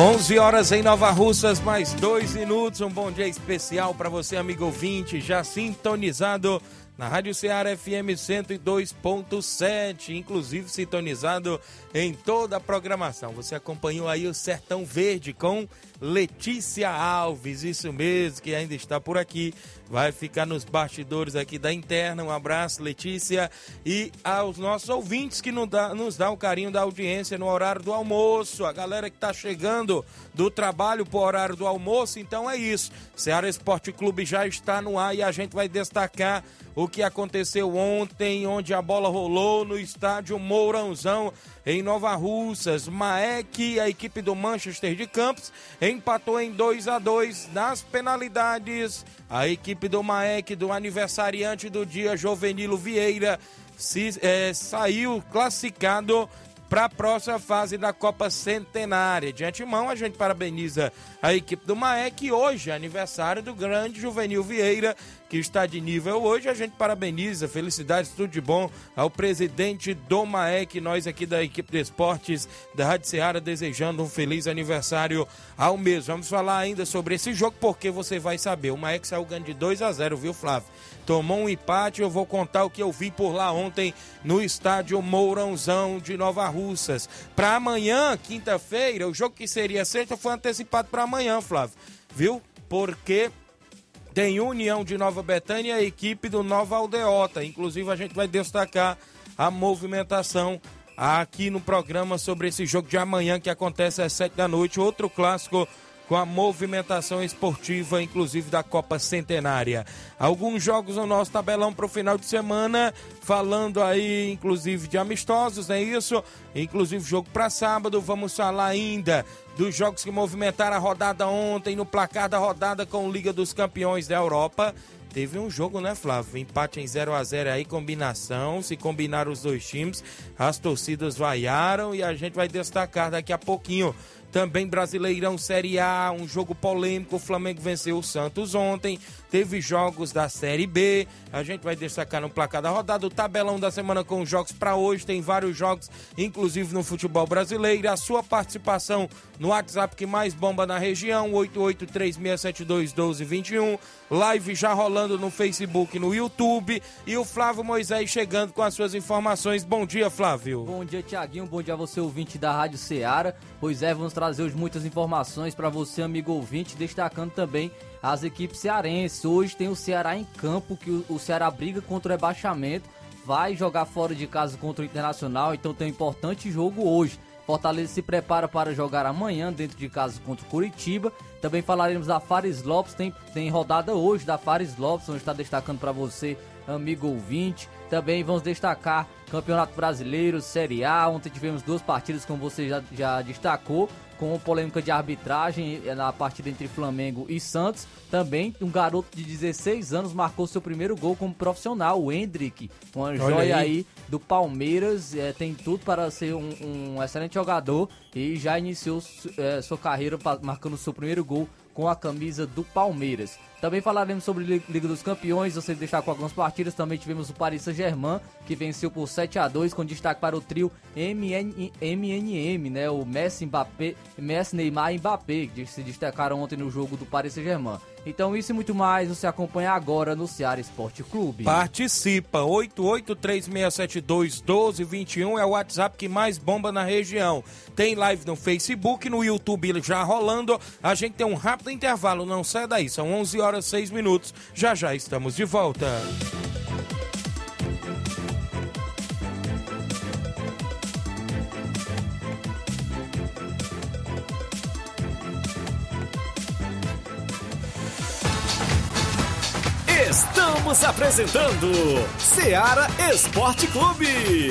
11 horas em Nova Russas, mais dois minutos. Um bom dia especial para você, amigo ouvinte, já sintonizado na Rádio Ceará FM 102.7, inclusive sintonizado em toda a programação. Você acompanhou aí o Sertão Verde com Letícia Alves, isso mesmo, que ainda está por aqui. Vai ficar nos bastidores aqui da interna. Um abraço, Letícia. E aos nossos ouvintes que nos dá, nos dá o carinho da audiência no horário do almoço. A galera que está chegando do trabalho para o horário do almoço. Então é isso. Ceará Esporte Clube já está no ar e a gente vai destacar o que aconteceu ontem, onde a bola rolou no estádio Mourãozão, em Nova Russas. Maek, a equipe do Manchester de Campos, empatou em 2 a 2 nas penalidades. A equipe do Maek, do aniversariante do dia, Jovenilo Vieira, se, é, saiu classificado para a próxima fase da Copa Centenária. De antemão, a gente parabeniza a equipe do Maek. Hoje aniversário do grande Juvenil Vieira, que está de nível hoje. A gente parabeniza, felicidades, tudo de bom ao presidente do Maek. Nós aqui da equipe de esportes da Rádio Ceará desejando um feliz aniversário ao mesmo. Vamos falar ainda sobre esse jogo, porque você vai saber. O Maek saiu ganhando de 2 a 0 viu, Flávio? tomou um empate. Eu vou contar o que eu vi por lá ontem no estádio Mourãozão de Nova Russas. Para amanhã, quinta-feira, o jogo que seria sexta foi antecipado para amanhã, Flávio. Viu? Porque tem União de Nova Betânia e a equipe do Nova Aldeota. Inclusive, a gente vai destacar a movimentação aqui no programa sobre esse jogo de amanhã que acontece às sete da noite. Outro clássico com a movimentação esportiva, inclusive da Copa Centenária. Alguns jogos no nosso tabelão para o final de semana, falando aí, inclusive, de amistosos, é isso? Inclusive, jogo para sábado. Vamos falar ainda dos jogos que movimentaram a rodada ontem, no placar da rodada com Liga dos Campeões da Europa. Teve um jogo, né, Flávio? Empate em 0 a 0 aí, combinação. Se combinaram os dois times, as torcidas vaiaram e a gente vai destacar daqui a pouquinho também Brasileirão Série A, um jogo polêmico. O Flamengo venceu o Santos ontem. Teve jogos da Série B. A gente vai destacar no placar da rodada. O tabelão da semana com os jogos para hoje. Tem vários jogos, inclusive no futebol brasileiro. A sua participação no WhatsApp que mais bomba na região: 8836721221. Live já rolando no Facebook no YouTube. E o Flávio Moisés chegando com as suas informações. Bom dia, Flávio. Bom dia, Tiaguinho. Bom dia a você, ouvinte da Rádio Ceará. Pois é, vamos trazer hoje muitas informações para você, amigo ouvinte, destacando também as equipes cearenses. Hoje tem o Ceará em campo, que o Ceará briga contra o rebaixamento, vai jogar fora de casa contra o Internacional, então tem um importante jogo hoje. Fortaleza se prepara para jogar amanhã dentro de casa contra o Curitiba. Também falaremos da Fares Lopes, tem, tem rodada hoje da Fares Lopes, onde está destacando para você, amigo ouvinte. Também vamos destacar Campeonato Brasileiro, Série A. Ontem tivemos duas partidas, como você já, já destacou, com polêmica de arbitragem eh, na partida entre Flamengo e Santos. Também um garoto de 16 anos marcou seu primeiro gol como profissional, o Hendrick, uma joia aí. aí. do Palmeiras. É, tem tudo para ser um, um, excelente jogador e já iniciou é, sua carreira marcando seu primeiro gol com a camisa do Palmeiras. Também falaremos sobre Liga dos Campeões, você deixar com algumas partidas. Também tivemos o Paris Saint-Germain, que venceu por 7 a 2 com destaque para o trio MN, MNM, né? O Messi, Mbappé, Messi, Neymar e Mbappé, que se destacaram ontem no jogo do Paris Saint-Germain. Então isso e muito mais você acompanha agora no Ceará Esporte Clube. Participa, 8836721221 é o WhatsApp que mais bomba na região. Tem live no Facebook, no YouTube já rolando. A gente tem um rápido intervalo, não sai daí, são 11 horas 6 minutos. Já já estamos de volta. Estamos apresentando Seara Esporte Clube.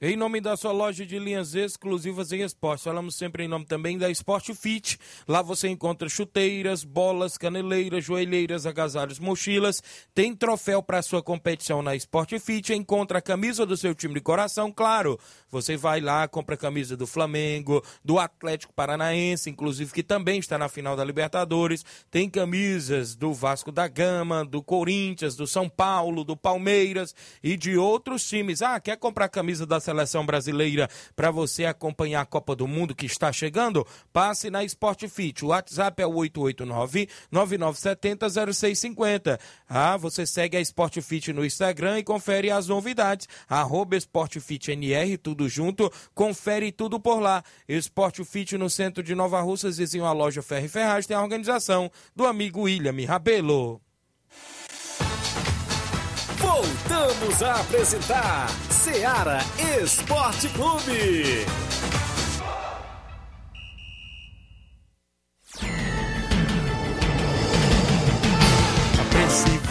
Em nome da sua loja de linhas exclusivas em esporte, falamos sempre em nome também da Sport Fit. Lá você encontra chuteiras, bolas, caneleiras, joelheiras, agasalhos, mochilas. Tem troféu para sua competição na Sport Fit. Encontra a camisa do seu time de coração, claro. Você vai lá, compra a camisa do Flamengo, do Atlético Paranaense, inclusive que também está na final da Libertadores. Tem camisas do Vasco da Gama, do Corinthians, do São Paulo, do Palmeiras e de outros times. Ah, quer comprar a camisa da seleção brasileira para você acompanhar a Copa do Mundo que está chegando? Passe na Sport Fit. O WhatsApp é o 889-9970-0650. Ah, você segue a Sport Fit no Instagram e confere as novidades. Arroba tudo junto. Confere tudo por lá. Sport Fit no centro de Nova Russas, vizinho à loja Ferro e Ferraz, tem a organização do amigo William Rabelo. Voltamos a apresentar Seara Esporte Clube. Apreensivo.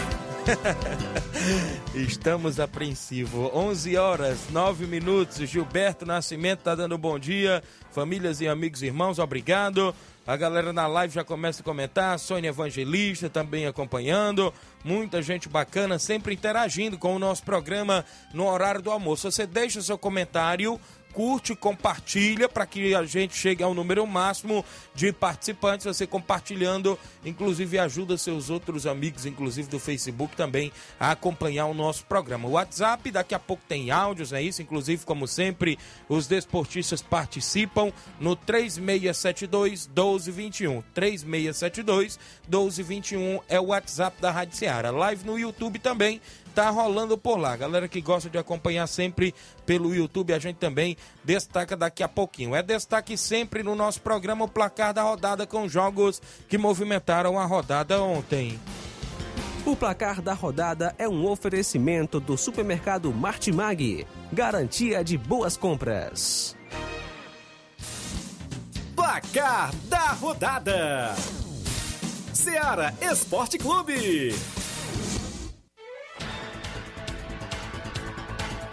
Estamos apreensivos. 11 horas, 9 minutos. Gilberto Nascimento tá dando bom dia. Famílias e amigos irmãos, obrigado. A galera na live já começa a comentar. Sônia Evangelista também acompanhando. Muita gente bacana, sempre interagindo com o nosso programa no horário do almoço. Você deixa seu comentário curte, compartilha para que a gente chegue ao número máximo de participantes. Você compartilhando, inclusive ajuda seus outros amigos, inclusive do Facebook também, a acompanhar o nosso programa. O WhatsApp, daqui a pouco tem áudios, é isso? Inclusive, como sempre, os desportistas participam no 3672 1221. 3672 1221 é o WhatsApp da Rádio Ceará. Live no YouTube também tá rolando por lá. Galera que gosta de acompanhar sempre pelo YouTube, a gente também destaca daqui a pouquinho. É destaque sempre no nosso programa o placar da rodada com jogos que movimentaram a rodada ontem. O placar da rodada é um oferecimento do supermercado Martimag. Garantia de boas compras. Placar da rodada: Seara Esporte Clube.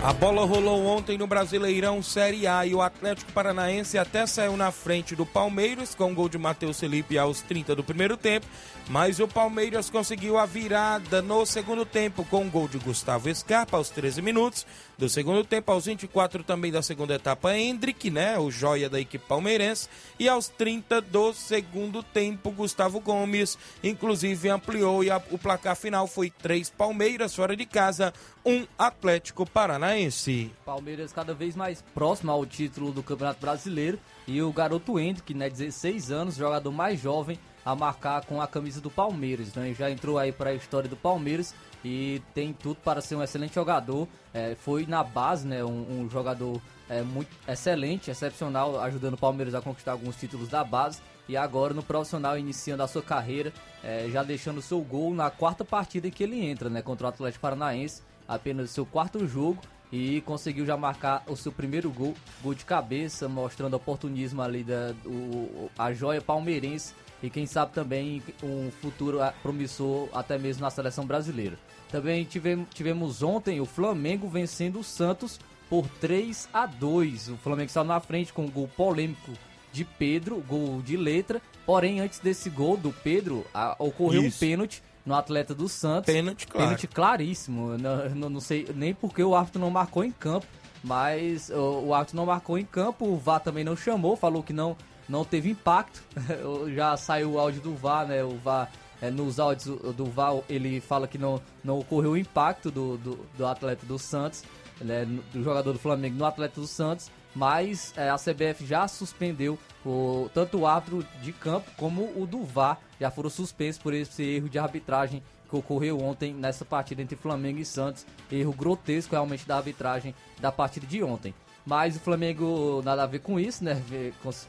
A bola rolou ontem no Brasileirão Série A e o Atlético Paranaense até saiu na frente do Palmeiras com o gol de Matheus Felipe aos 30 do primeiro tempo, mas o Palmeiras conseguiu a virada no segundo tempo com o gol de Gustavo Scarpa aos 13 minutos do segundo tempo, aos 24 também da segunda etapa, Hendrick, né, o joia da equipe palmeirense, e aos 30 do segundo tempo, Gustavo Gomes, inclusive ampliou e a, o placar final foi três Palmeiras fora de casa, um Atlético Paranaense. Palmeiras cada vez mais próximo ao título do Campeonato Brasileiro e o garoto Hendrick, né, 16 anos, jogador mais jovem, a marcar com a camisa do Palmeiras. Né? Já entrou aí para a história do Palmeiras e tem tudo para ser um excelente jogador. É, foi na base, né, um, um jogador é, muito excelente, excepcional, ajudando o Palmeiras a conquistar alguns títulos da base. e agora no profissional iniciando a sua carreira, é, já deixando seu gol na quarta partida em que ele entra, né, contra o Atlético Paranaense, apenas seu quarto jogo e conseguiu já marcar o seu primeiro gol, gol de cabeça, mostrando oportunismo ali da o, a joia palmeirense e quem sabe também um futuro promissor até mesmo na seleção brasileira. Também tivemos, tivemos ontem o Flamengo vencendo o Santos por 3 a 2. O Flamengo saiu na frente com um gol polêmico de Pedro, gol de letra. Porém, antes desse gol do Pedro, a, ocorreu Isso. um pênalti no atleta do Santos. Pênalti, claro. Pênalti claríssimo. Não, não, sei nem porque o árbitro não marcou em campo, mas o, o árbitro não marcou em campo, o VAR também não chamou, falou que não, não teve impacto. Já saiu o áudio do VAR, né? O VAR, é, nos áudios do VAR, ele fala que não, não ocorreu o impacto do, do, do atleta do Santos, né, do jogador do Flamengo no atleta do Santos mas é, a CBF já suspendeu o, tanto o árbitro de campo como o do VAR, já foram suspensos por esse erro de arbitragem que ocorreu ontem nessa partida entre Flamengo e Santos, erro grotesco realmente da arbitragem da partida de ontem. Mas o Flamengo nada a ver com isso, né?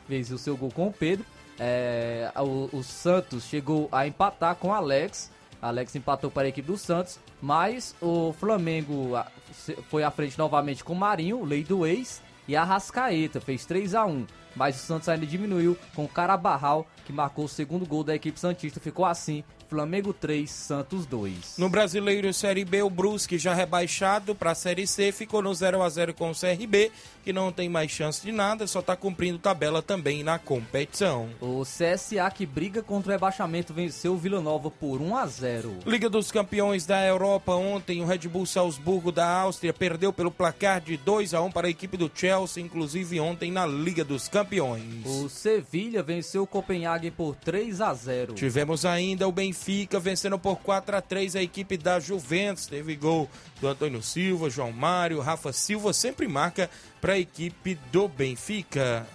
Fez o seu gol com o Pedro. É, o, o Santos chegou a empatar com o Alex. Alex empatou para a equipe do Santos, mas o Flamengo foi à frente novamente com o Marinho, lei do ex, e a Rascaeta fez 3 a 1 mas o Santos ainda diminuiu com o Carabarral, que marcou o segundo gol da equipe Santista. Ficou assim Flamengo 3, Santos 2. No Brasileiro Série B, o Brusque já rebaixado para a Série C ficou no 0 a 0 com o CRB, que não tem mais chance de nada, só está cumprindo tabela também na competição. O CSA que briga contra o rebaixamento venceu o Vila Nova por 1 a 0. Liga dos Campeões da Europa ontem, o Red Bull Salzburgo da Áustria perdeu pelo placar de 2 a 1 para a equipe do Chelsea, inclusive ontem na Liga dos Campeões. O Sevilha venceu o Copenhague por 3 a 0. Tivemos ainda o Benfica Benfica vencendo por 4 a 3 a equipe da Juventus. Teve gol do Antônio Silva, João Mário, Rafa Silva, sempre marca para a equipe do Benfica.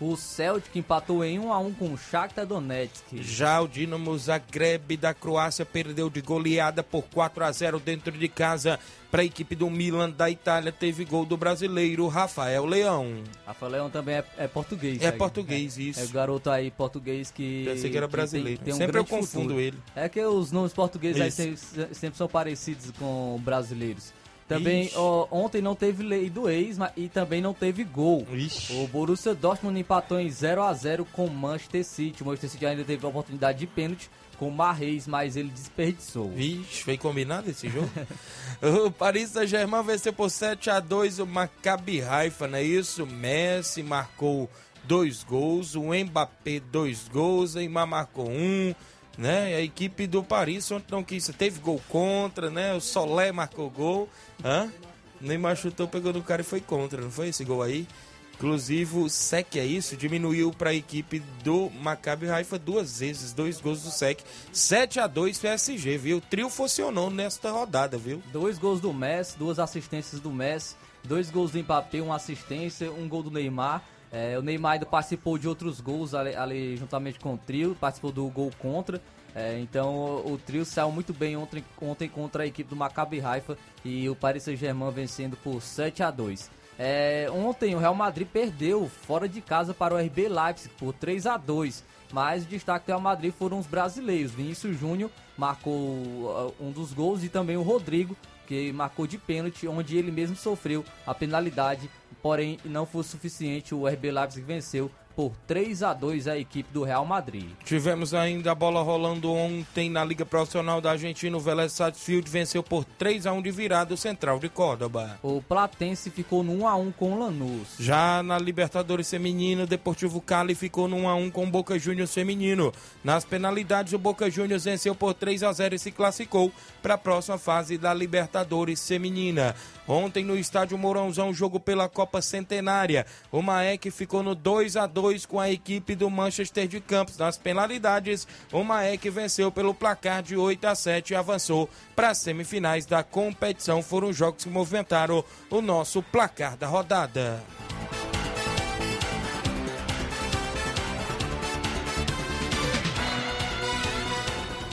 O Celtic empatou em 1 a 1 com o Shakhtar Donetsk. Já o Dinamo Zagreb da Croácia perdeu de goleada por 4 a 0 dentro de casa para a equipe do Milan da Itália. Teve gol do brasileiro Rafael Leão. Rafael Leão também é, é português. É aí, português, é, isso. É o garoto aí português que. Pensei que era brasileiro. Que tem, tem um sempre eu confundo futuro. ele. É que os nomes portugueses aí sempre, sempre são parecidos com brasileiros. Também ó, ontem não teve lei do ex mas, e também não teve gol. Ixi. O Borussia Dortmund empatou em 0 a 0 com o Manchester City. O Manchester City ainda teve a oportunidade de pênalti com o Marreis, mas ele desperdiçou. Vixe, foi combinado esse jogo? o Paris Saint-Germain venceu por 7 a 2 o Maccabi Haifa, não é isso? Messi marcou dois gols, o Mbappé dois gols, o Neymar marcou um né? A equipe do Paris ontem não quis, teve gol contra, né? O Solé marcou gol, hã? Neymar chutou, pegou no cara e foi contra, não foi esse gol aí? Inclusive o SEC é isso, diminuiu para a equipe do Maccabi Haifa duas vezes, dois gols do SEC, 7 a 2 PSG, viu? O trio funcionou nesta rodada, viu? Dois gols do Messi, duas assistências do Messi, dois gols do Mbappé, uma assistência, um gol do Neymar. É, o Neymar ainda participou de outros gols ali, ali, juntamente com o trio, participou do gol contra. É, então o, trio saiu muito bem ontem, ontem contra a equipe do Maccabi Haifa e o Paris Saint-Germain vencendo por 7 a 2. É, ontem o Real Madrid perdeu fora de casa para o RB Leipzig por 3 a 2 mas o destaque do Real Madrid foram os brasileiros. Vinícius Júnior marcou uh, um dos gols e também o Rodrigo, que marcou de pênalti, onde ele mesmo sofreu a penalidade, porém não foi suficiente. O RB Leipzig venceu por 3 a 2 a equipe do Real Madrid. Tivemos ainda a bola rolando ontem na Liga Profissional da Argentina. O Vélez Sarsfield venceu por 3 a 1 de virada o Central de Córdoba. O Platense ficou no 1 a 1 com o Lanús. Já na Libertadores Feminino, o Deportivo Cali ficou no 1 a 1 com o Boca Juniors Feminino. Nas penalidades, o Boca Juniors venceu por 3 a 0 e se classificou para a próxima fase da Libertadores Feminina. Ontem no estádio Mourãozão, jogo pela Copa Centenária. O Maek ficou no 2 a 2 com a equipe do Manchester de Campos. Nas penalidades, o Maek venceu pelo placar de 8 a 7 e avançou para as semifinais da competição. Foram jogos que movimentaram o nosso placar da rodada.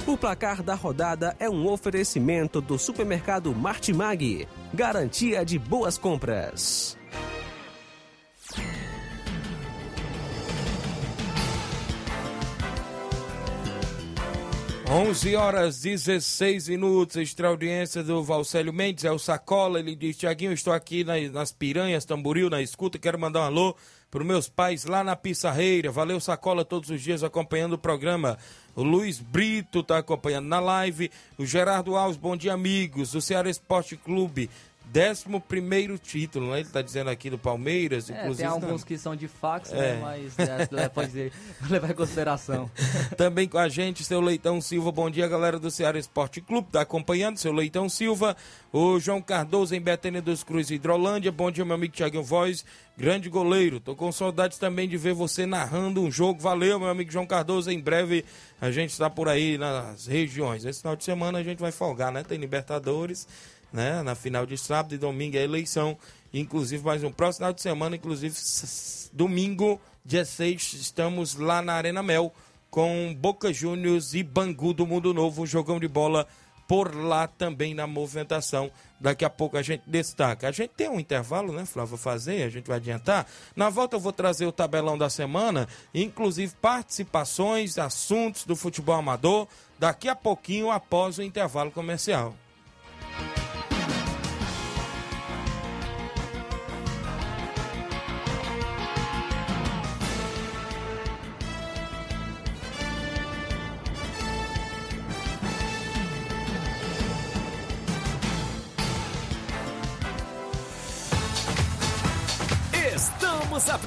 O placar da rodada é um oferecimento do supermercado Martimag. Garantia de boas compras. 11 horas 16 minutos, extra audiência do Valcélio Mendes, é o Sacola, ele diz, Tiaguinho, estou aqui nas, nas Piranhas, Tamboril, na escuta, quero mandar um alô para os meus pais lá na Pissarreira, valeu Sacola todos os dias acompanhando o programa, o Luiz Brito está acompanhando na live, o Gerardo Alves, bom dia amigos, o Ceará Esporte Clube, décimo primeiro título, né? Ele está dizendo aqui do Palmeiras, É, inclusive. tem alguns não. que são de fax, É. né? Mas é, pode levar em consideração. Também com a gente, seu Leitão Silva. Bom dia, galera do Ceará Esporte Clube. Tá acompanhando, seu Leitão Silva. O João Cardoso em Betânia dos Cruz, Hidrolândia. Bom dia, meu amigo Thiaguinho Voz. Grande goleiro. Tô com saudades também de ver você narrando um jogo. Valeu, meu amigo João Cardoso. Em breve a gente está por aí nas regiões. Esse final de semana a gente vai folgar, né? Tem Libertadores, né? Na final de sábado e domingo é eleição. Inclusive, mais um próximo final de semana, inclusive, domingo, dia 6, estamos lá na Arena Mel com Boca Juniors e Bangu do Mundo Novo, um jogão de bola por lá também na movimentação. Daqui a pouco a gente destaca. A gente tem um intervalo, né, Flávio, fazer, a gente vai adiantar. Na volta eu vou trazer o tabelão da semana, inclusive participações, assuntos do futebol amador, daqui a pouquinho após o intervalo comercial.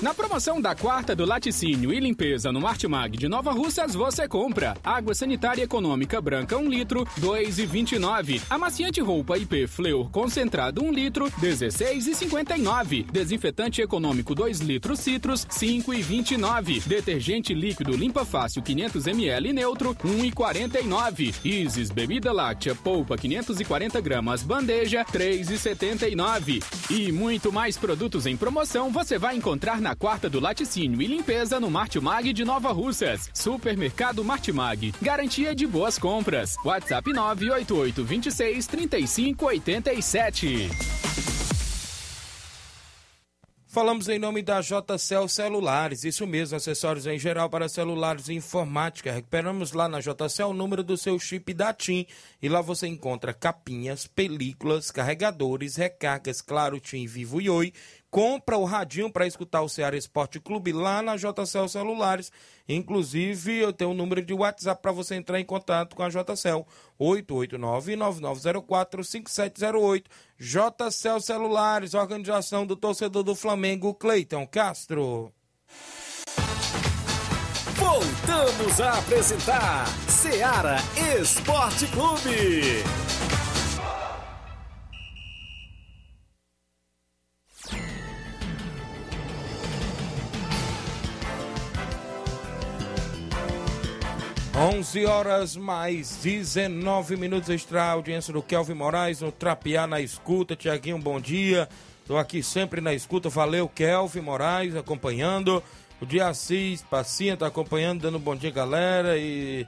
Na promoção da quarta do laticínio e limpeza no Martimag de Nova Russas, você compra água sanitária econômica branca 1 litro, 2,29. Amaciante roupa IP Fleur concentrado 1 litro, 16,59. Desinfetante econômico 2 litros Citrus, 5,29. Detergente líquido limpa fácil 500 ml neutro, 1,49. Isis bebida láctea polpa 540 gramas bandeja, 3,79. E muito mais produtos em promoção você vai encontrar na quarta do laticínio e limpeza no Martimag de Nova Russas. Supermercado Martimag. Garantia de boas compras. WhatsApp 988 26 35 87. Falamos em nome da JCL Celulares, isso mesmo, acessórios em geral para celulares e informática. Recuperamos lá na JCL o número do seu chip da TIM e lá você encontra capinhas, películas, carregadores, recargas, claro, TIM, Vivo e Oi. Compra o radinho para escutar o Ceará Esporte Clube lá na JCL Celulares. Inclusive, eu tenho um número de WhatsApp para você entrar em contato com a JCL. 889-9904-5708. JCL Celulares, organização do torcedor do Flamengo, Cleiton Castro. Voltamos a apresentar Seara Esporte Clube. Onze horas mais 19 minutos extra audiência do Kelvin Moraes no Trapear na escuta. Tiaguinho, bom dia. Estou aqui sempre na escuta. Valeu, Kelvin Moraes, acompanhando. O dia Assis Pacinha está acompanhando, dando um bom dia, galera. E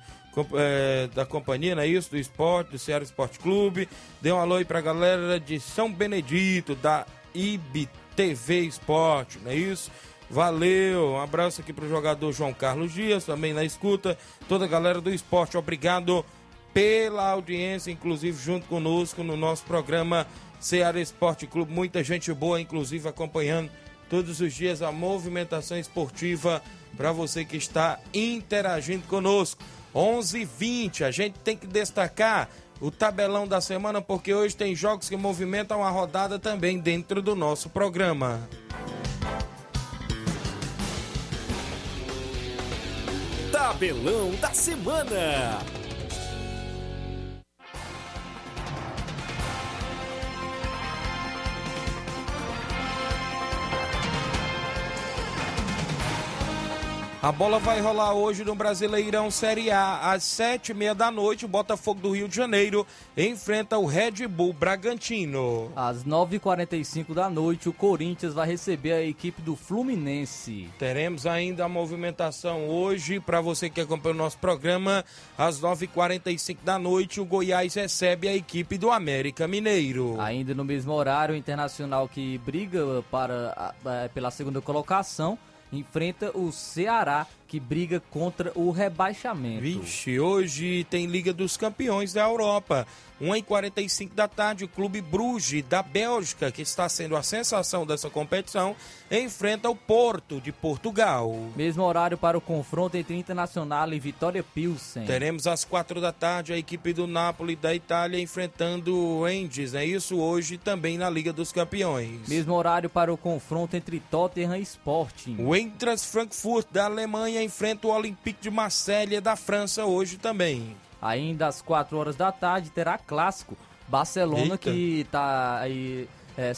é, da companhia, não é isso? Do esporte, do Ceará Esporte Clube. Dê um alô aí pra galera de São Benedito, da IBTV Esporte, não é isso? Valeu, um abraço aqui pro jogador João Carlos Dias, também na escuta. Toda a galera do esporte, obrigado pela audiência, inclusive junto conosco no nosso programa Ceará Esporte Clube. Muita gente boa, inclusive, acompanhando todos os dias a movimentação esportiva para você que está interagindo conosco. 11:20 a gente tem que destacar o tabelão da semana porque hoje tem jogos que movimentam a rodada também dentro do nosso programa. Tabelão da semana. A bola vai rolar hoje no Brasileirão Série A. Às sete e meia da noite, o Botafogo do Rio de Janeiro enfrenta o Red Bull Bragantino. Às 9h45 da noite, o Corinthians vai receber a equipe do Fluminense. Teremos ainda a movimentação hoje, para você que acompanha o nosso programa, às 9h45 da noite, o Goiás recebe a equipe do América Mineiro. Ainda no mesmo horário, o Internacional que briga para, pela segunda colocação enfrenta o Ceará, que briga contra o rebaixamento. Vixe, hoje tem Liga dos Campeões da Europa. 1h45 da tarde, o Clube Bruges, da Bélgica, que está sendo a sensação dessa competição, enfrenta o Porto, de Portugal. Mesmo horário para o confronto entre Internacional e Vitória Pilsen. Teremos às 4 da tarde a equipe do Napoli, da Itália, enfrentando o Endes, é isso? Hoje também na Liga dos Campeões. Mesmo horário para o confronto entre Tottenham e Sporting. O Eintracht Frankfurt, da Alemanha, enfrenta o Olympique de Marselha, da França, hoje também. Ainda às 4 horas da tarde terá clássico. Barcelona Eita. que está aí é,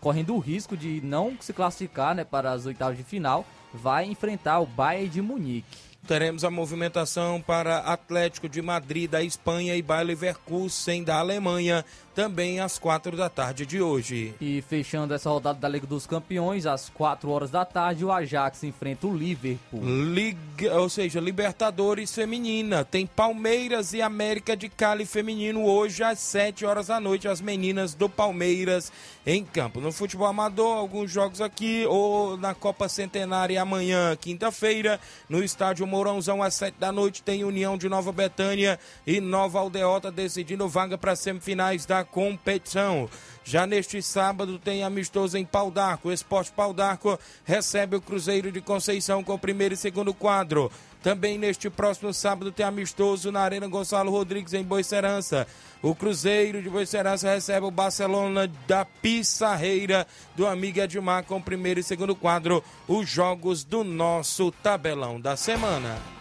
correndo o risco de não se classificar né, para as oitavas de final, vai enfrentar o Bayern de Munique. Teremos a movimentação para Atlético de Madrid da Espanha e Bayer Leverkusen da Alemanha, também às quatro da tarde de hoje. E fechando essa rodada da Liga dos Campeões, às 4 horas da tarde, o Ajax enfrenta o Liverpool. Liga, ou seja, Libertadores Feminina. Tem Palmeiras e América de Cali Feminino hoje às 7 horas da noite. As meninas do Palmeiras em campo. No futebol amador, alguns jogos aqui, ou na Copa Centenária amanhã, quinta-feira, no estádio Mourãozão, às 7 da noite, tem União de Nova Betânia e Nova Aldeota decidindo vaga para as semifinais da competição. Já neste sábado tem amistoso em Pau d'Arco. O Esporte Pau d'Arco recebe o Cruzeiro de Conceição com o primeiro e segundo quadro. Também neste próximo sábado tem amistoso na Arena Gonçalo Rodrigues em Boicerança. O Cruzeiro de Boicerança recebe o Barcelona da Pissarreira do amigo Edmar com o primeiro e segundo quadro. Os jogos do nosso tabelão da semana.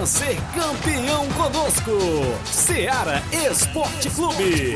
Venha ser campeão conosco. Seara Esporte Clube.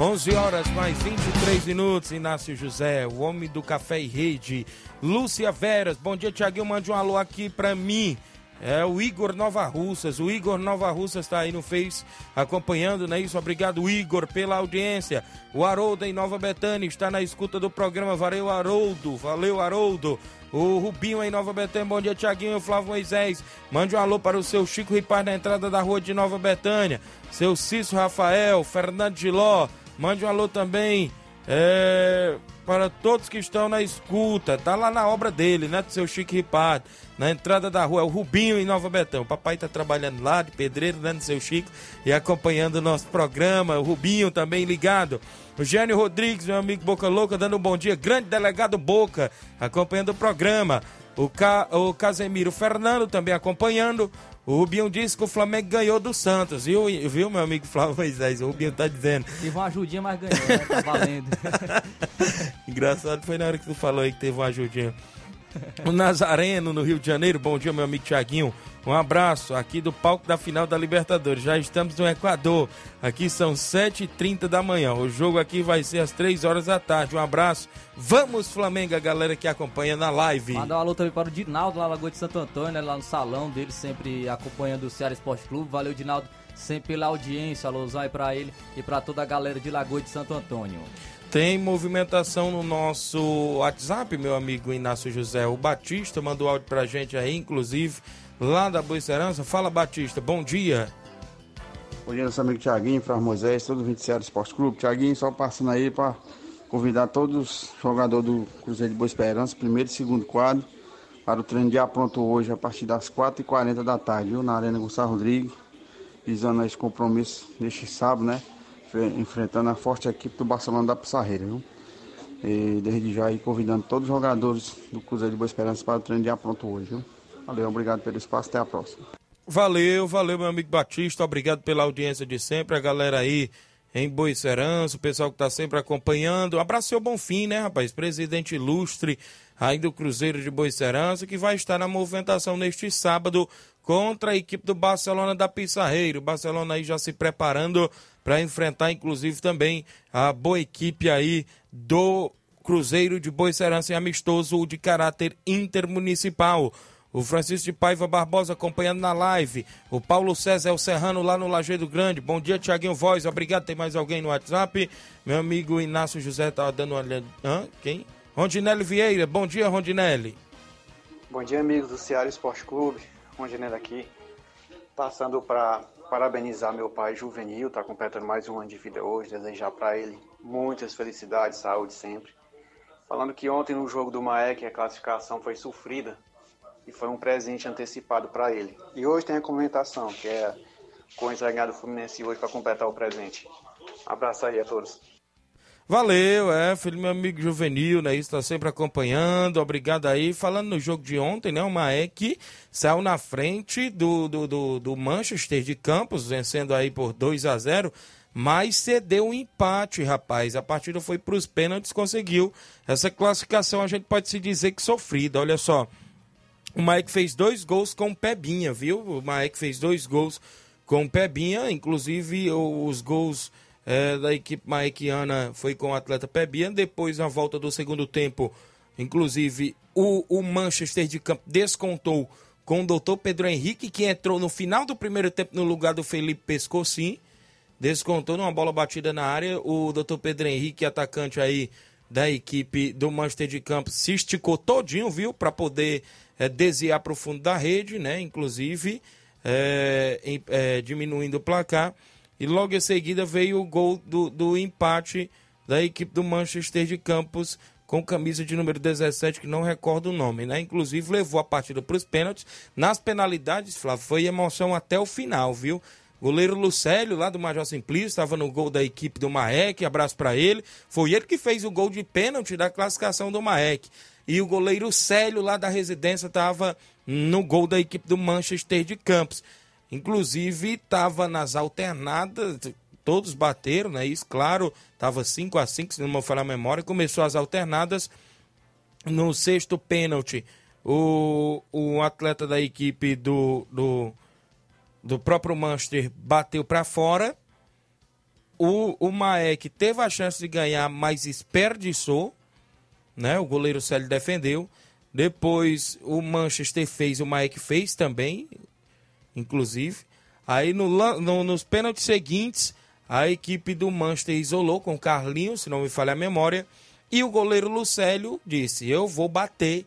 11 horas mais 23 minutos, Inácio José, o homem do café e rede. Lúcia Veras, bom dia, Tiaguinho, mande um alô aqui pra mim. É o Igor Nova Russas. O Igor Nova Russas está aí no Face acompanhando, não é isso? Obrigado, Igor, pela audiência. O Haroldo em Nova Betânia está na escuta do programa. Valeu, Haroldo. Valeu, Haroldo. O Rubinho em Nova Betânia. Bom dia, Tiaguinho e Flávio Moisés. Mande um alô para o seu Chico Ripar na entrada da rua de Nova Betânia. Seu Cício Rafael, Fernando Giló. Mande um alô também é, para todos que estão na escuta. Tá lá na obra dele, né? Do seu Chico Ripado. Na entrada da rua, é o Rubinho em Nova Betão. O papai tá trabalhando lá de pedreiro, né? Do seu Chico. E acompanhando o nosso programa. O Rubinho também ligado. O Gênio Rodrigues, meu amigo Boca Louca, dando um bom dia. Grande delegado Boca, acompanhando o programa. O, Ca... o Casemiro Fernando também acompanhando. O Rubinho disse que o Flamengo ganhou do Santos, viu, viu meu amigo Flávio Moisés? O Rubinho tá dizendo. Teve uma ajudinha, mas ganhou, né? Tá valendo. Engraçado foi na hora que tu falou aí que teve uma ajudinha. O Nazareno, no Rio de Janeiro. Bom dia, meu amigo Tiaguinho. Um abraço aqui do palco da final da Libertadores. Já estamos no Equador. Aqui são 7h30 da manhã. O jogo aqui vai ser às 3 horas da tarde. Um abraço. Vamos, Flamengo, a galera que acompanha na live. Mandar um alô também para o Dinaldo, lá na Lagoa de Santo Antônio, né, lá no salão dele, sempre acompanhando o Ceará Esporte Clube. Valeu, Dinaldo, sempre pela audiência. Alôzão aí para ele e para toda a galera de Lagoa de Santo Antônio. Tem movimentação no nosso WhatsApp, meu amigo Inácio José. O Batista mandou áudio pra gente aí, inclusive, lá da Boicerança. Fala, Batista, bom dia. Bom dia, nosso amigo Tiaguinho, Flávio Moisés, todo o 27 Esporte Clube. Tiaguinho, só passando aí para convidar todos os jogadores do Cruzeiro de Boa Esperança, primeiro e segundo quadro, para o treino de apronto hoje, a partir das 4h40 da tarde, viu? Na Arena Gonçalo Rodrigues, visando esse compromisso neste sábado, né? Enfrentando a forte equipe do Barcelona da Pissarreira, viu? E desde já aí convidando todos os jogadores do Cruzeiro de Boa Esperança para o treino de apronto hoje, viu? Valeu, obrigado pelo espaço, até a próxima. Valeu, valeu, meu amigo Batista. Obrigado pela audiência de sempre. A galera aí em Boicerança, o pessoal que está sempre acompanhando. Um seu Bonfim, né, rapaz? Presidente ilustre aí do Cruzeiro de Boicerança, que vai estar na movimentação neste sábado contra a equipe do Barcelona da Pissarreira. O Barcelona aí já se preparando para enfrentar, inclusive, também a boa equipe aí do Cruzeiro de Boicerança e amistoso de caráter intermunicipal. O Francisco de Paiva Barbosa acompanhando na live. O Paulo César Serrano lá no Lajeado Grande. Bom dia, Tiaguinho Voz. Obrigado. Tem mais alguém no WhatsApp? Meu amigo Inácio José tá dando uma olhada. Hã? Quem? Rondinelli Vieira. Bom dia, Rondinelli. Bom dia, amigos do Ceará Esporte Clube. Rondinelli aqui. Passando para parabenizar meu pai juvenil, tá completando mais um ano de vida hoje. Desejar para ele muitas felicidades, saúde sempre. Falando que ontem no jogo do Maek a classificação foi sofrida e foi um presente antecipado para ele. E hoje tem a comentação, que é com o entregado Fluminense hoje para completar o presente. Abraço aí a todos. Valeu, é, filho meu amigo juvenil, né? Está sempre acompanhando, obrigado aí. Falando no jogo de ontem, né? O Maek saiu na frente do, do, do, do Manchester de Campos, vencendo aí por 2 a 0 mas cedeu um empate, rapaz. A partida foi para os pênaltis, conseguiu. Essa classificação a gente pode se dizer que sofrida. Olha só, o Maek fez dois gols com o Pebinha, viu? O Maek fez dois gols com o Pebinha, inclusive os gols é, da equipe maekiana foi com o atleta Pebinha. Depois, na volta do segundo tempo, inclusive o, o Manchester de Campo descontou com o doutor Pedro Henrique, que entrou no final do primeiro tempo no lugar do Felipe Pescocin. Descontou numa bola batida na área. O doutor Pedro Henrique, atacante aí da equipe do Manchester de Campos, se esticou todinho, viu? Para poder é, desviar para o fundo da rede, né? Inclusive é, é, diminuindo o placar. E logo em seguida veio o gol do, do empate da equipe do Manchester de Campos com camisa de número 17, que não recordo o nome, né? Inclusive levou a partida para os pênaltis. Nas penalidades, Flávio, foi emoção até o final, viu? Goleiro Lucélio, lá do Major Simplício, estava no gol da equipe do Maek, abraço para ele. Foi ele que fez o gol de pênalti da classificação do Maek e o goleiro Célio lá da residência estava no gol da equipe do Manchester de Campos. Inclusive estava nas alternadas, todos bateram, né? Isso, claro, estava 5 a 5 se não me falar a memória. Começou as alternadas. No sexto pênalti, o, o atleta da equipe do, do, do próprio Manchester bateu para fora. O, o Maek teve a chance de ganhar, mas desperdiçou né? O goleiro Célio defendeu. Depois o Manchester fez, o Mike fez também, inclusive. Aí no, no, nos pênaltis seguintes, a equipe do Manchester isolou com o Carlinhos, se não me falha a memória. E o goleiro Lucélio disse: Eu vou bater,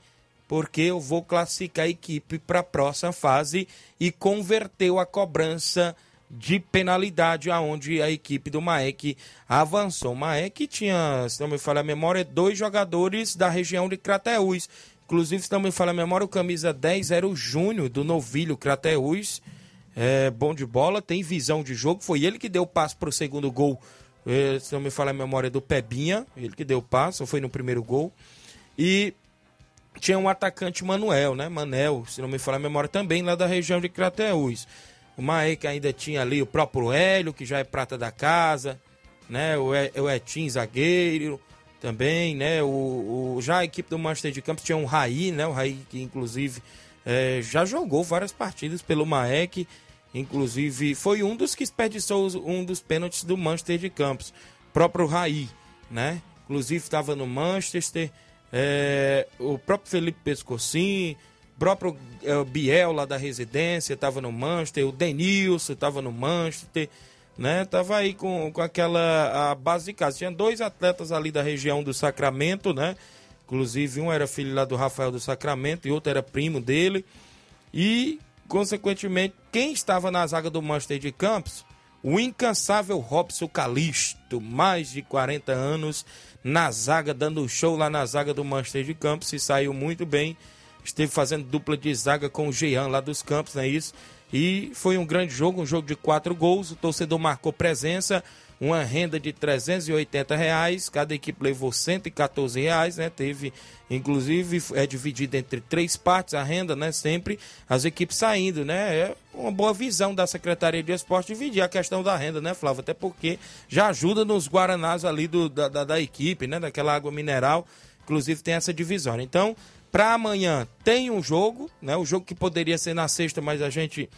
porque eu vou classificar a equipe para a próxima fase. E converteu a cobrança de penalidade, aonde a equipe do Maek avançou. O Maek tinha, se não me falha a memória, dois jogadores da região de Crateús. Inclusive, se não me falha a memória, o camisa 10 era o Júnior, do Novilho Crateús. É, bom de bola, tem visão de jogo. Foi ele que deu o passo para o segundo gol, é, se não me falha a memória, do Pebinha. Ele que deu o passo, foi no primeiro gol. E tinha um atacante Manuel, né? Manel, se não me falha a memória, também lá da região de Crateús. O Maek ainda tinha ali o próprio Hélio, que já é prata da casa, né? O, o Etim zagueiro também, né? O, o, já a equipe do Manchester de Campos tinha um Raí, né? O Raí que inclusive é, já jogou várias partidas pelo Maek, inclusive foi um dos que desperdiçou um dos pênaltis do Manchester de Campos, próprio Raí, né? Inclusive estava no Manchester, é, o próprio Felipe Pescocin, próprio é, Biel lá da residência estava no Manchester, o Denilson estava no Manchester, né? Tava aí com, com aquela a base de casa. Tinha dois atletas ali da região do Sacramento, né? Inclusive um era filho lá do Rafael do Sacramento e outro era primo dele. E, consequentemente, quem estava na zaga do Manchester de Campos? O incansável Robson Calisto, mais de 40 anos na zaga, dando show lá na zaga do Manchester de Campos, e saiu muito bem esteve fazendo dupla de zaga com o Jean lá dos Campos, não é isso? E foi um grande jogo, um jogo de quatro gols. O torcedor marcou presença. uma renda de 380 reais, cada equipe levou 114 reais, né? Teve, inclusive, é dividida entre três partes a renda, né? Sempre as equipes saindo, né? É uma boa visão da Secretaria de Esporte dividir a questão da renda, né, Flávio? Até porque já ajuda nos guaranás ali do, da, da, da equipe, né? Daquela água mineral, inclusive tem essa divisão. Então, para amanhã tem um jogo, né? O jogo que poderia ser na sexta, mas a gente,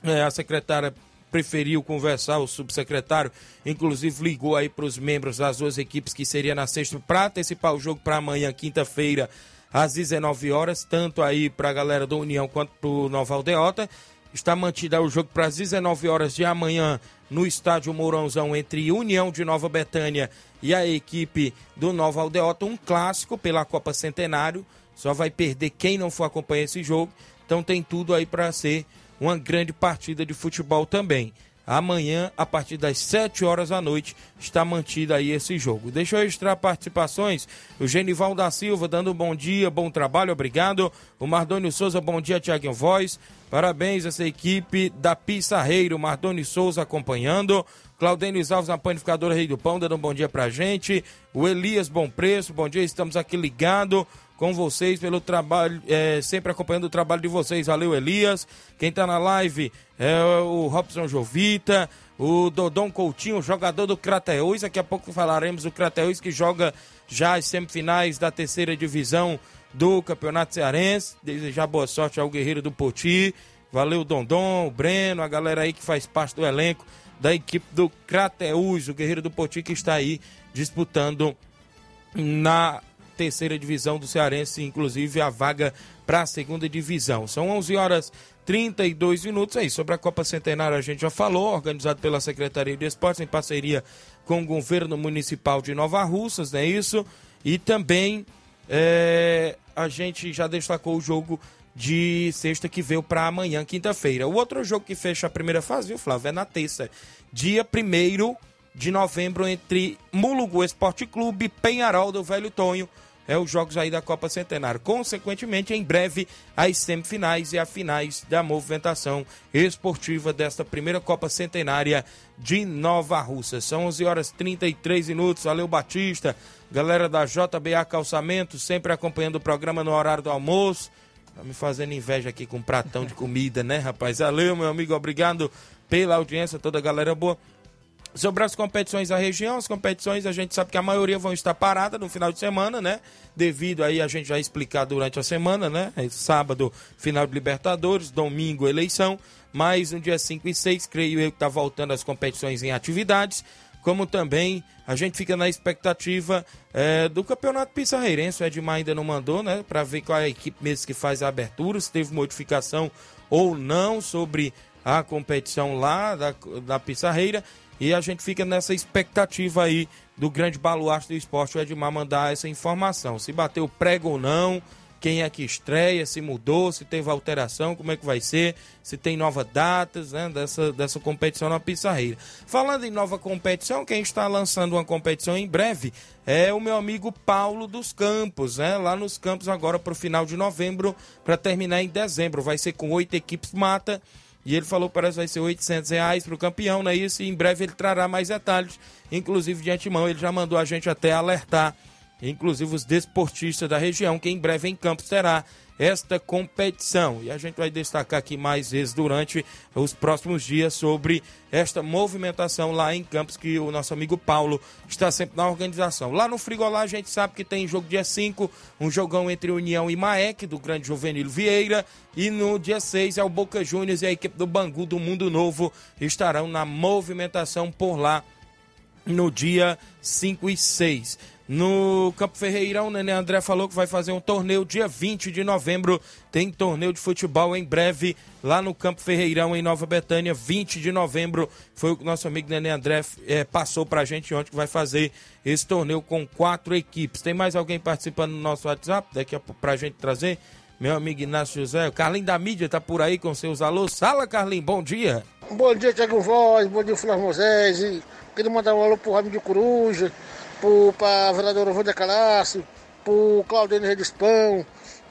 é, a secretária preferiu conversar, o subsecretário, inclusive ligou aí para os membros das duas equipes que seria na sexta para antecipar o jogo para amanhã, quinta-feira, às 19 horas, tanto aí para a galera do União quanto para o Nova Aldeota. Está mantido o jogo para as 19 horas de amanhã no estádio Mourãozão entre União de Nova Betânia e a equipe do Nova Aldeota, um clássico pela Copa Centenário. Só vai perder quem não for acompanhar esse jogo. Então tem tudo aí para ser uma grande partida de futebol também. Amanhã, a partir das 7 horas da noite, está mantido aí esse jogo. Deixa eu registrar participações. O Genival da Silva dando um bom dia, bom trabalho, obrigado. O Mardônio Souza, bom dia, Tiaguinho Voz. Parabéns a essa equipe da Pissarreiro. Mardônio Souza acompanhando. Claudênio Alves na Panificadora Rei do Pão, dando um bom dia pra gente. O Elias Bom Preço, bom dia, estamos aqui ligado com vocês pelo trabalho, é, sempre acompanhando o trabalho de vocês. Valeu, Elias. Quem está na live é o Robson Jovita, o Dodon Coutinho, jogador do Crateus. Daqui a pouco falaremos do Crateus que joga já as semifinais da terceira divisão do Campeonato Cearense. Desejar boa sorte ao Guerreiro do Poti. Valeu, Dondon, o Breno, a galera aí que faz parte do elenco da equipe do Crateus, o Guerreiro do Poti que está aí disputando na terceira divisão do Cearense, inclusive a vaga para a segunda divisão. São 11 horas 32 minutos aí. Sobre a Copa Centenária a gente já falou, organizado pela Secretaria de Esportes em parceria com o governo municipal de Nova Russas, não é isso? E também é, a gente já destacou o jogo de sexta que veio para amanhã, quinta-feira. O outro jogo que fecha a primeira fase, viu, Flávio? É na terça, dia 1 de novembro, entre Mulugu Esporte Clube Penharol do Velho Tonho é os jogos aí da Copa Centenário. Consequentemente, em breve, as semifinais e as finais da movimentação esportiva desta primeira Copa Centenária de Nova Russa. São 11 horas 33 minutos. Valeu, Batista. Galera da JBA Calçamento, sempre acompanhando o programa no horário do almoço. Tá me fazendo inveja aqui com um pratão de comida, né, rapaz? Valeu, meu amigo. Obrigado pela audiência, toda a galera boa. Sobre as competições da região, as competições a gente sabe que a maioria vão estar paradas no final de semana, né? Devido aí a gente já explicar durante a semana, né? É sábado, final de Libertadores, domingo, eleição. Mas no dia 5 e 6, creio eu que está voltando as competições em atividades. Como também a gente fica na expectativa é, do campeonato pissarreirense. O Edmar ainda não mandou, né? Para ver qual é a equipe mesmo que faz a abertura, se teve modificação ou não sobre a competição lá da, da Pissarreira. E a gente fica nessa expectativa aí do grande baluarte do esporte, o Edmar, mandar essa informação. Se bateu prego ou não, quem é que estreia, se mudou, se teve alteração, como é que vai ser, se tem novas datas né, dessa, dessa competição na Pissarreira. Falando em nova competição, quem está lançando uma competição em breve é o meu amigo Paulo dos Campos, né? Lá nos Campos agora para o final de novembro, para terminar em dezembro. Vai ser com oito equipes mata e ele falou que parece que vai ser 800 reais para o campeão, né? Isso, e em breve ele trará mais detalhes. Inclusive, de antemão, ele já mandou a gente até alertar, inclusive os desportistas da região, que em breve em Campos terá esta competição. E a gente vai destacar aqui mais vezes durante os próximos dias sobre esta movimentação lá em Campos, que o nosso amigo Paulo está sempre na organização. Lá no Frigolá a gente sabe que tem jogo dia 5, um jogão entre União e Maek, do grande Juvenil Vieira, e no dia 6 é o Boca Juniors e a equipe do Bangu do Mundo Novo estarão na movimentação por lá no dia 5 e 6. No Campo Ferreirão, o Nenê André falou que vai fazer um torneio dia 20 de novembro. Tem torneio de futebol em breve lá no Campo Ferreirão, em Nova Betânia, 20 de novembro. Foi o que nosso amigo Nenê André é, passou pra gente ontem que vai fazer esse torneio com quatro equipes. Tem mais alguém participando no nosso WhatsApp? Daqui a pouco pra gente trazer. Meu amigo Inácio José, o Carlinho da mídia tá por aí com seus alôs. Fala, Carlinho, bom dia. Bom dia, Tiago Voz, bom dia, Flávio Moisés. Queria mandar um alô pro Ramo de Coruja para vereadora Calaço, para o Claudênio Redispão,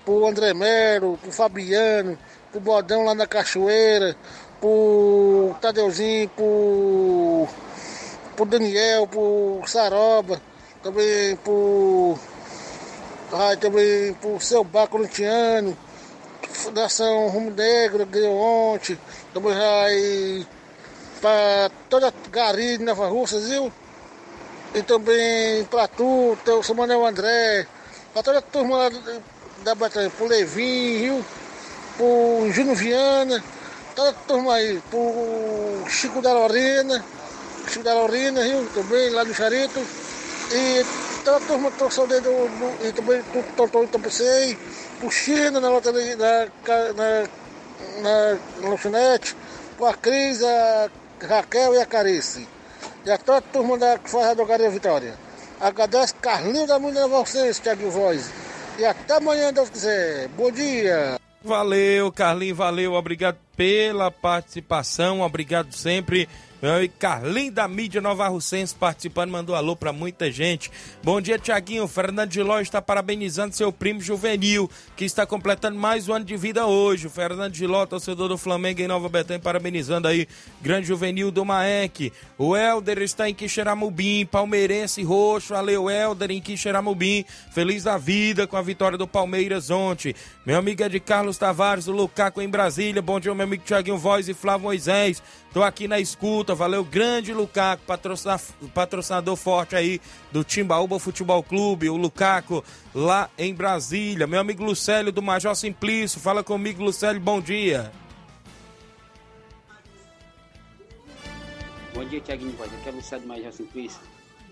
para o André Mero, para o Fabiano, para o Bodão lá na Cachoeira, para o Tadeuzinho, para pro Daniel, pro Saroba, também pro. Ah, também seu Baco Luntiano, Fundação Rumo Negro, ganhou ontem, também para toda a Gari de Nova Rússia, viu? E também para tu, teu Samuel André, para toda a turma lá da Batalha, pro Levin, viu? Pro Júnior Viana, toda a turma aí, pro Chico da Lorena, Chico da Lorena, viu? Também lá do Charito. E toda a turma torceu do, do, e também pro Tontão Itapecei, pro China na loteria, na, na, na, na lanchonete, pro a Cris, a Raquel e a Carice. E a toda a turma da que faz a Vitória. Agradece Carlinhos da Mulher vocês, Thiago Voz. E até amanhã, Deus quiser. Bom dia. Valeu, Carlinhos, valeu. Obrigado pela participação. Obrigado sempre. Meu amigo Carlinhos da mídia Nova Russense participando, mandou alô pra muita gente. Bom dia, Tiaguinho. Fernando de Ló está parabenizando seu primo juvenil, que está completando mais um ano de vida hoje. Fernando de Ló, torcedor do Flamengo em Nova Betânia, parabenizando aí, grande juvenil do Maek. O Helder está em Quixeramobim, palmeirense roxo. Valeu, Helder em Quixeramobim. Feliz da vida com a vitória do Palmeiras ontem. Meu amigo é de Carlos Tavares, o Lucaco em Brasília. Bom dia, meu amigo Tiaguinho Voz e Flávio Moisés. Tô aqui na escuta, valeu, grande Lucaco, patrocinador forte aí do Timbaúba Futebol Clube, o Lucaco, lá em Brasília. Meu amigo Lucélio do Major Simplício, fala comigo, Lucélio, bom dia. Bom dia, Tiaguinho Voz, aqui é Lucélio do Major Simplício.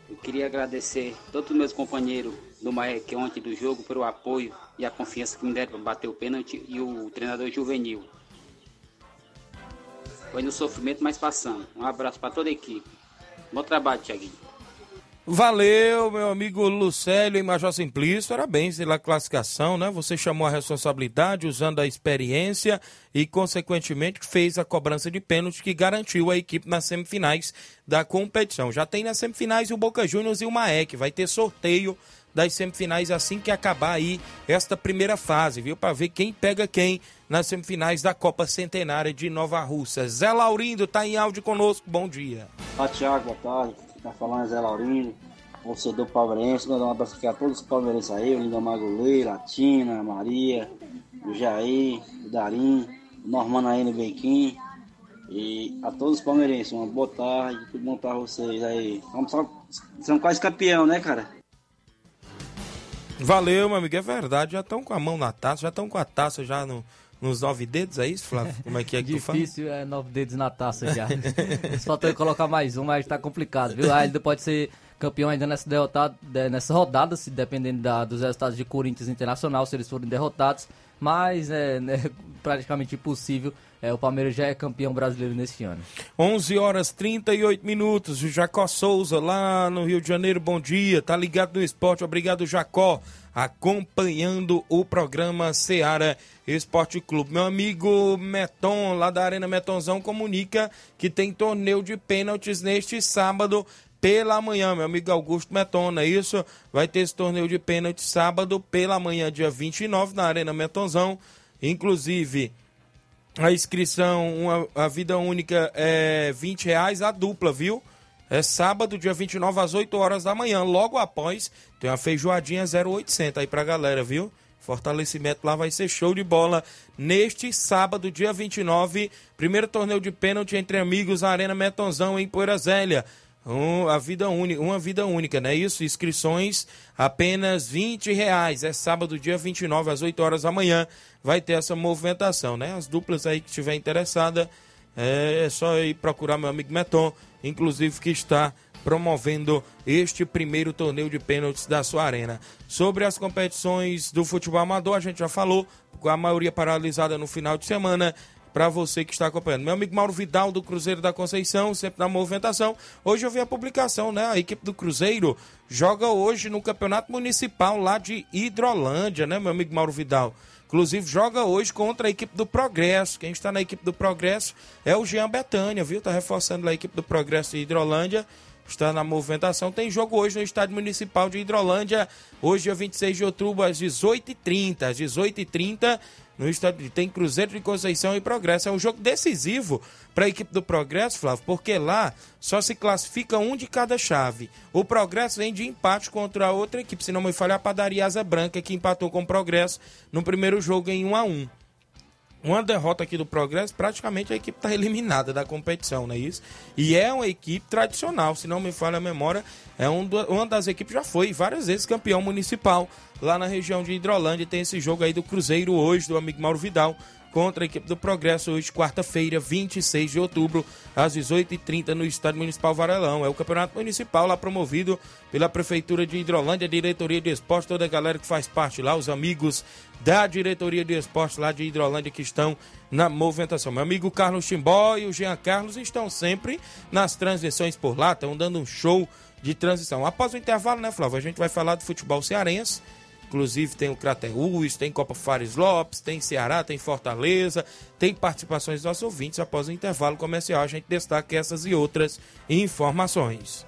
Eu queria agradecer todos os meus companheiros do Maek ontem do jogo pelo apoio e a confiança que me deram para bater o pênalti e o treinador juvenil. Foi no sofrimento, mas passando. Um abraço para toda a equipe. Bom trabalho, Tiaguinho. Valeu, meu amigo Lucélio e Major Simplício. Parabéns pela classificação, né? Você chamou a responsabilidade usando a experiência e, consequentemente, fez a cobrança de pênalti que garantiu a equipe nas semifinais da competição. Já tem nas semifinais o Boca Juniors e o Maek. Vai ter sorteio das semifinais assim que acabar aí esta primeira fase, viu? Para ver quem pega quem nas semifinais da Copa Centenária de Nova Rússia. Zé Laurindo tá em áudio conosco. Bom dia. Olá, Thiago, boa tarde. Tá falando Zé Laurindo, torcedor palmeirense. Mandar um abraço aqui a todos os palmeirenses aí, o Lindomar Goleiro, a Tina, a Maria, o Jair, o Darim, o Normando aí no Bequim. E a todos os palmeirenses, uma boa tarde, tudo bom pra vocês aí. Vamos só, são quase campeão, né, cara? Valeu, meu amigo, é verdade. Já estão com a mão na taça, já estão com a taça já no, nos nove dedos, é isso, Flávio? Como é que é que Difícil, tu fala? Difícil, é nove dedos na taça já. Só tem que colocar mais um, mas tá complicado, viu? Aí ainda pode ser campeão ainda nessa, derrotado, nessa rodada, se dependendo da, dos resultados de Corinthians Internacional, se eles forem derrotados. Mas é, é praticamente impossível. É, o Palmeiras já é campeão brasileiro nesse ano. 11 horas 38 minutos. O Jacó Souza, lá no Rio de Janeiro, bom dia. Tá ligado no esporte. Obrigado, Jacó acompanhando o programa Seara Esporte Clube. Meu amigo Meton, lá da Arena Metonzão, comunica que tem torneio de pênaltis neste sábado pela manhã, meu amigo Augusto Meton, não é isso? Vai ter esse torneio de pênalti sábado pela manhã, dia 29, na Arena Metonzão. Inclusive, a inscrição, uma, a vida única é 20 reais, a dupla, viu? É sábado, dia 29, às 8 horas da manhã. Logo após, tem uma feijoadinha 0800 aí pra galera, viu? Fortalecimento lá vai ser show de bola neste sábado, dia 29. Primeiro torneio de pênalti entre amigos, Arena Metonzão, em Poeira Zélia. Um, a vida única, uma vida única, não é isso? Inscrições apenas 20 reais. É sábado, dia 29, às 8 horas da manhã. Vai ter essa movimentação, né? As duplas aí que estiver interessada, é só ir procurar meu amigo Meton inclusive que está promovendo este primeiro torneio de pênaltis da sua arena. Sobre as competições do futebol amador, a gente já falou, com a maioria paralisada no final de semana. Para você que está acompanhando. Meu amigo Mauro Vidal, do Cruzeiro da Conceição, sempre na movimentação. Hoje eu vi a publicação, né? A equipe do Cruzeiro joga hoje no Campeonato Municipal lá de Hidrolândia, né, meu amigo Mauro Vidal? Inclusive joga hoje contra a equipe do Progresso. Quem está na equipe do Progresso é o Jean Betânia, viu? Tá reforçando a equipe do Progresso de Hidrolândia. está na movimentação. Tem jogo hoje no Estádio Municipal de Hidrolândia, hoje, dia 26 de outubro, às 18h30. Às 18h30, no estádio, tem Cruzeiro de Conceição e Progresso. É um jogo decisivo para a equipe do Progresso, Flávio, porque lá só se classifica um de cada chave. O Progresso vem de empate contra a outra equipe, se não me falha, a Padaria Asa Branca, que empatou com o Progresso no primeiro jogo em 1 a 1 uma derrota aqui do Progresso, praticamente a equipe está eliminada da competição, não é isso? E é uma equipe tradicional, se não me falha a memória, é um do, uma das equipes já foi várias vezes campeão municipal lá na região de Hidrolândia. Tem esse jogo aí do Cruzeiro hoje, do amigo Mauro Vidal, contra a equipe do Progresso hoje, quarta-feira, 26 de outubro, às 18h30, no Estádio Municipal Varelão. É o campeonato municipal lá promovido pela Prefeitura de Hidrolândia, Diretoria de Esporte, toda a galera que faz parte lá, os amigos da Diretoria de Esporte lá de Hidrolândia que estão na movimentação. Meu amigo Carlos Timbó e o Jean Carlos estão sempre nas transições por lá, estão dando um show de transição. Após o intervalo, né, Flávio? A gente vai falar do futebol cearense Inclusive tem o Crateús, tem Copa Fares Lopes, tem Ceará, tem Fortaleza, tem participações dos nossos ouvintes. Após o intervalo comercial, a gente destaca essas e outras informações.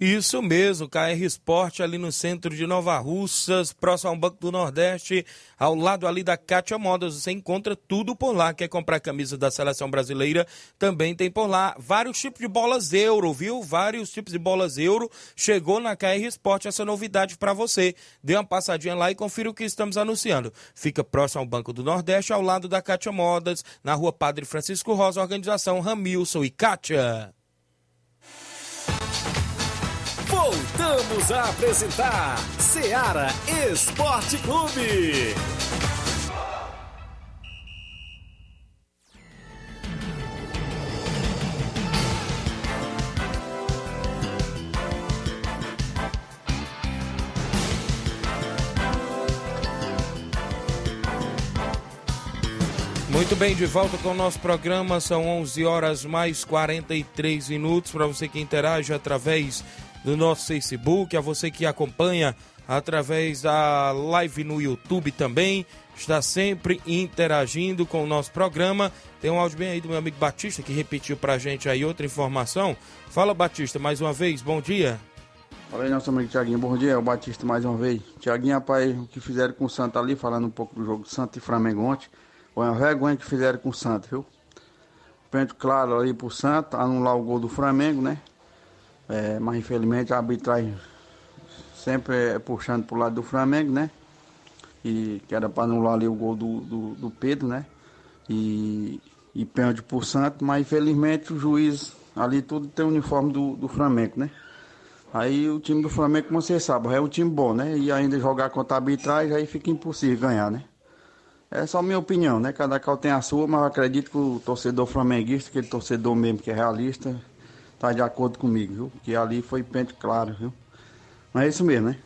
Isso mesmo, KR Esporte ali no centro de Nova Russas, próximo ao Banco do Nordeste, ao lado ali da Cátia Modas. Você encontra tudo por lá. Quer comprar camisa da seleção brasileira? Também tem por lá. Vários tipos de bolas euro, viu? Vários tipos de bolas euro. Chegou na KR Esporte essa novidade para você. Dê uma passadinha lá e confira o que estamos anunciando. Fica próximo ao Banco do Nordeste, ao lado da Cátia Modas, na rua Padre Francisco Rosa, organização Ramilson e Kátia. Voltamos a apresentar Seara Esporte Clube. Muito bem, de volta com o nosso programa, são 11 horas mais 43 minutos. Para você que interage através do nosso Facebook, a você que acompanha através da live no YouTube também, está sempre interagindo com o nosso programa. Tem um áudio bem aí do meu amigo Batista que repetiu para a gente aí outra informação. Fala, Batista, mais uma vez, bom dia. Fala aí, nosso amigo Tiaguinho, bom dia, é o Batista mais uma vez. Tiaguinho, rapaz, o que fizeram com o Santa ali, falando um pouco do jogo do Santa e Flamengo ontem, foi uma vergonha que fizeram com o Santa, viu? Pente claro ali pro Santa, anular o gol do Flamengo, né? É, mas infelizmente a arbitragem sempre é puxando pro lado do Flamengo, né? E que era para anular ali o gol do, do, do Pedro, né? E, e pênalti por Santos, mas infelizmente o juiz ali tudo tem o uniforme do, do Flamengo, né? Aí o time do Flamengo, como você sabe, é um time bom, né? E ainda jogar contra a arbitragem, aí fica impossível ganhar, né? É só minha opinião, né? Cada qual tem a sua, mas eu acredito que o torcedor flamenguista, aquele torcedor mesmo que é realista, tá de acordo comigo, viu? Que ali foi pente claro, viu? Mas é isso mesmo, né?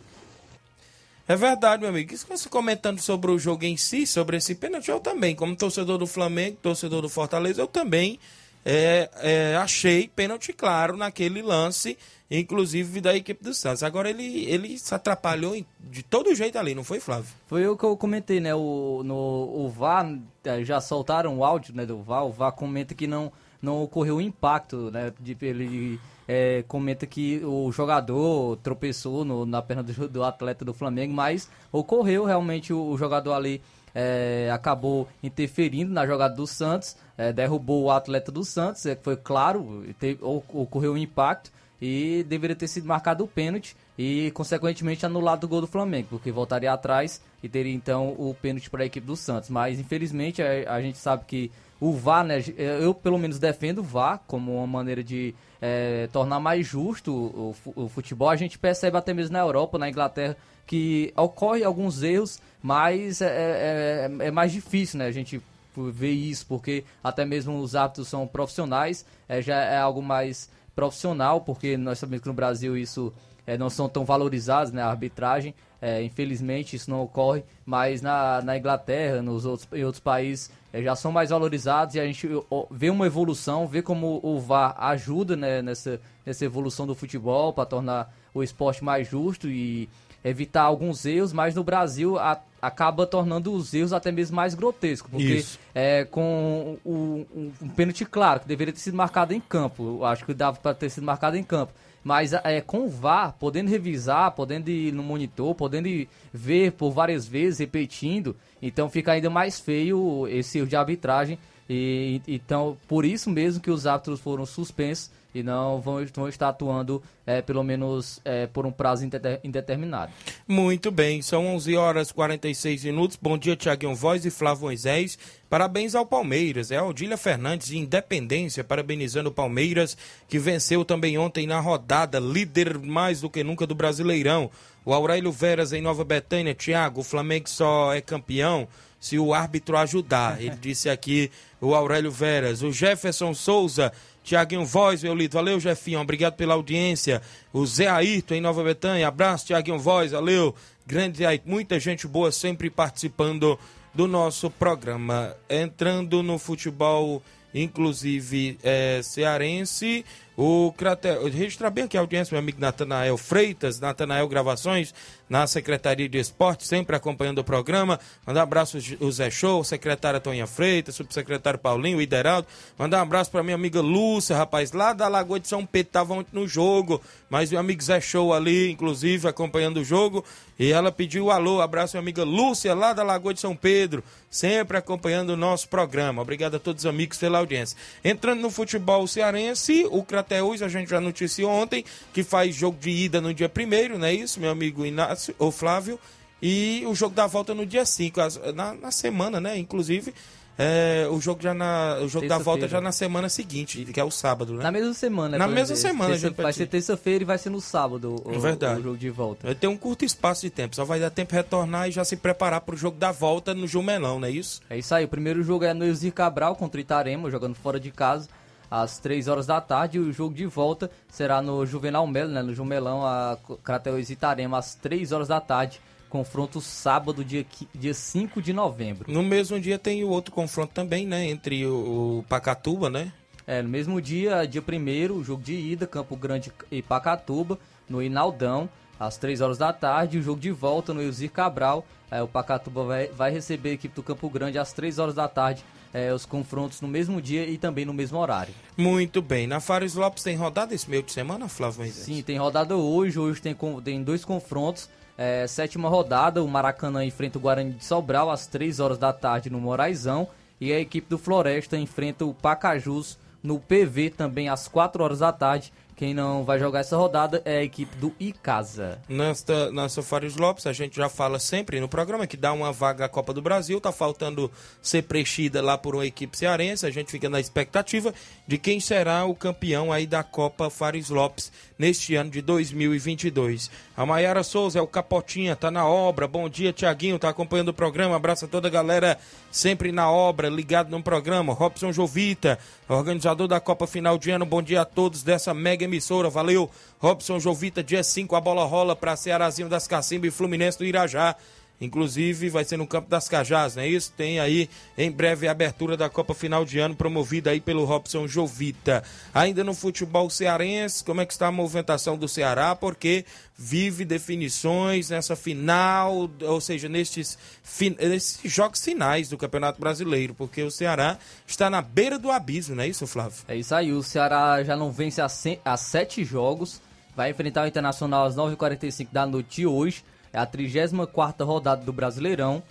É verdade, meu amigo. Isso que você comentando sobre o jogo em si, sobre esse pênalti, eu também, como torcedor do Flamengo, torcedor do Fortaleza, eu também é, é, achei pênalti claro naquele lance, inclusive da equipe do Santos. Agora ele, ele se atrapalhou de todo jeito ali, não foi, Flávio? Foi o que eu comentei, né? O, no, o VAR, é, já soltaram o áudio né, do VAR, o VAR comenta que não, não ocorreu impacto, né? De, ele é, comenta que o jogador tropeçou no, na perna do, do, atleta do Flamengo, mas ocorreu realmente o, o jogador ali é, acabou interferindo na jogada do Santos, é, derrubou o atleta do Santos, é, foi claro, teve, ocorreu um impacto e deveria ter sido marcado o pênalti e, consequentemente, anulado o gol do Flamengo, porque voltaria atrás e teria então o pênalti para a equipe do Santos. Mas, infelizmente, a, a, gente sabe que o VAR, né, eu pelo menos defendo o VAR como uma maneira de é, tornar mais justo o, o, futebol. A gente percebe até mesmo na Europa, na Inglaterra, que ocorre alguns erros, mas é, é, é, mais difícil, né? A gente ver isso, porque até mesmo os árbitros são profissionais, já é algo mais profissional, porque nós sabemos que no Brasil isso não são tão valorizados, né, a arbitragem. É, infelizmente isso não ocorre, mas na, na Inglaterra, nos outros, em outros países, é, já são mais valorizados e a gente vê uma evolução, vê como o VAR ajuda né, nessa, nessa evolução do futebol para tornar o esporte mais justo e evitar alguns erros, mas no Brasil a, acaba tornando os erros até mesmo mais grotescos, porque é, com o, um, um pênalti claro, que deveria ter sido marcado em campo, eu acho que dava para ter sido marcado em campo, mas é, com o VAR, podendo revisar, podendo ir no monitor, podendo ver por várias vezes, repetindo, então fica ainda mais feio esse erro de arbitragem, e, então por isso mesmo que os árbitros foram suspensos e não vão, vão estar atuando é, pelo menos é, por um prazo indeterminado. Muito bem, são 11 horas e 46 minutos. Bom dia, Tiaguinho Voz e Flávio Moisés. Parabéns ao Palmeiras. É a Odília Fernandes de Independência, parabenizando o Palmeiras, que venceu também ontem na rodada, líder mais do que nunca do Brasileirão. O Aurélio Veras em Nova Betânia, Tiago, o Flamengo só é campeão se o árbitro ajudar. Ele disse aqui o Aurélio Veras. O Jefferson Souza Tiaguinho Voz, meu lindo. Valeu, Jefinho. Obrigado pela audiência. O Zé Ayrton em Nova Betânia. Abraço, Tiaguinho Voz. Valeu. Grande Ayrton. Muita gente boa sempre participando do nosso programa. Entrando no futebol, inclusive é, cearense. O Crater, registrar bem aqui a audiência, meu amigo Natanael Freitas, Natanael Gravações, na Secretaria de Esporte, sempre acompanhando o programa. Mandar um abraço ao Zé Show, secretária Toninha Freitas, subsecretário Paulinho, o Ideraldo. Mandar um abraço para minha amiga Lúcia, rapaz, lá da Lagoa de São Pedro, estavam ontem no jogo, mas meu amigo Zé Show ali, inclusive, acompanhando o jogo. E ela pediu alô, abraço minha amiga Lúcia, lá da Lagoa de São Pedro, sempre acompanhando o nosso programa. Obrigado a todos os amigos pela audiência. Entrando no futebol cearense, o Crateus, a gente já noticiou ontem, que faz jogo de ida no dia primeiro, não é isso, meu amigo Inácio? o Flávio, e o jogo da volta no dia 5, na, na semana, né? Inclusive, é, o jogo já na o jogo da volta já na semana seguinte, que é o sábado, né? Na mesma semana. Na mesma semana, terça, Vai ser terça-feira e vai ser no sábado o, Verdade. o jogo de volta. Vai ter um curto espaço de tempo, só vai dar tempo de retornar e já se preparar para o jogo da volta no Jumelão, não é isso? É isso aí. O primeiro jogo é no Elzir Cabral contra o Itarema, jogando fora de casa às 3 horas da tarde. E o jogo de volta será no Juvenal Melo, né, no Jumelão, a Crateus Itarema, às 3 horas da tarde. Confronto sábado, dia, dia 5 de novembro. No mesmo dia tem o outro confronto também, né? Entre o, Pacatuba, né? É, no mesmo dia, dia 1 o jogo de ida, Campo Grande e Pacatuba, no Inaldão, às 3 horas da tarde. O jogo de volta no Elzir Cabral. É, o Pacatuba vai, vai receber a equipe do Campo Grande às 3 horas da tarde é, os confrontos no mesmo dia e também no mesmo horário. Muito bem. Na Fares Lopes tem rodada esse meio de semana, Flávio Sim, tem rodada hoje. Hoje tem, tem dois confrontos. É, sétima rodada, o Maracanã enfrenta o Guarani de Sobral às 3 horas da tarde no Moraizão. E a equipe do Floresta enfrenta o Pacajus no PV também às 4 horas da tarde. Quem não vai jogar essa rodada é a equipe do Icasa. Nesta, nessa Fares Lopes, a gente já fala sempre no programa que dá uma vaga à Copa do Brasil. Tá faltando ser preenchida lá por uma equipe cearense. A gente fica na expectativa de quem será o campeão aí da Copa Fares Lopes neste ano de 2022. A Maiara Souza é o Capotinha, tá na obra. Bom dia, Tiaguinho, tá acompanhando o programa. Abraço a toda a galera sempre na obra, ligado no programa. Robson Jovita, organizador da Copa Final de Ano. Bom dia a todos dessa mega emissora. Valeu, Robson Jovita. Dia 5 a bola rola para Cearazinho das Cacimba e Fluminense do Irajá. Inclusive vai ser no Campo das Cajás, não é isso? Tem aí em breve a abertura da Copa Final de Ano, promovida aí pelo Robson Jovita. Ainda no futebol cearense, como é que está a movimentação do Ceará? Porque vive definições nessa final, ou seja, nestes, nesses jogos finais do Campeonato Brasileiro, porque o Ceará está na beira do abismo, não é isso, Flávio? É isso aí, o Ceará já não vence há sete jogos, vai enfrentar o Internacional às 9h45 da noite hoje é a 34 rodada do Brasileirão.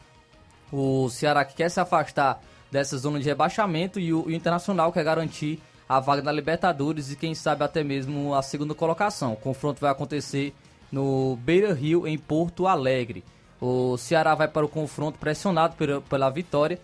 O Ceará que quer se afastar dessa zona de rebaixamento e o, o Internacional quer garantir a vaga na Libertadores e quem sabe até mesmo a segunda colocação. O confronto vai acontecer no Beira Rio, em Porto Alegre. O Ceará vai para o confronto pressionado pela, pela vitória,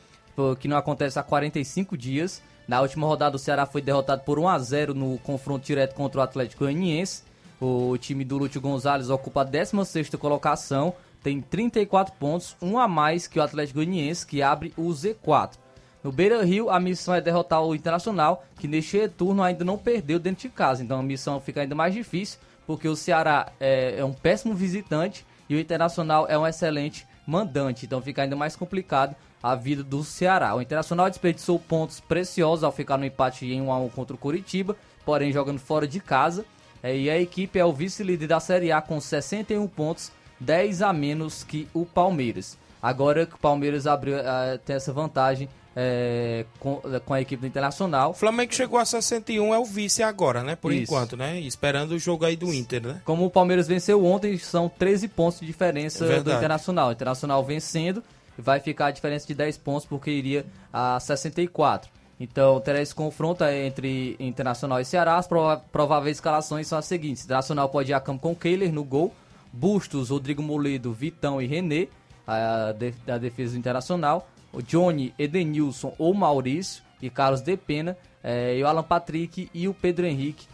que não acontece há 45 dias. Na última rodada, o Ceará foi derrotado por 1 a 0 no confronto direto contra o Atlético Goianiense. O time do Lúcio Gonzalez ocupa a 16 colocação, tem 34 pontos, um a mais que o Atlético Goianiense, que abre o Z4. No Beira Rio, a missão é derrotar o Internacional, que neste retorno ainda não perdeu dentro de casa. Então a missão fica ainda mais difícil, porque o Ceará é, é um péssimo visitante e o Internacional é um excelente mandante. Então fica ainda mais complicado a vida do Ceará. O Internacional desperdiçou pontos preciosos ao ficar no empate em 1 a 1 contra o Curitiba, porém jogando fora de casa. É, e a equipe é o vice-líder da Série A com 61 pontos, 10 a menos que o Palmeiras. Agora que o Palmeiras abriu, uh, tem essa vantagem é, com, com, a equipe do Internacional. O Flamengo chegou a 61, é o vice agora, né? Por Isso. enquanto, né? Esperando o jogo aí do Inter, né? Como o Palmeiras venceu ontem, são 13 pontos de diferença é do Internacional. O Internacional vencendo, vai ficar a diferença de 10 pontos, porque iria a 64. Então, terá esse confronto entre Internacional e Ceará. As prováveis escalações são as seguintes: Internacional pode ir a campo com Kehler no gol, Bustos, Rodrigo Moledo, Vitão e René, a, da defesa do Internacional o Johnny, Edenilson ou Maurício e Carlos De Pena, é, e o Alan Patrick e o Pedro Henrique,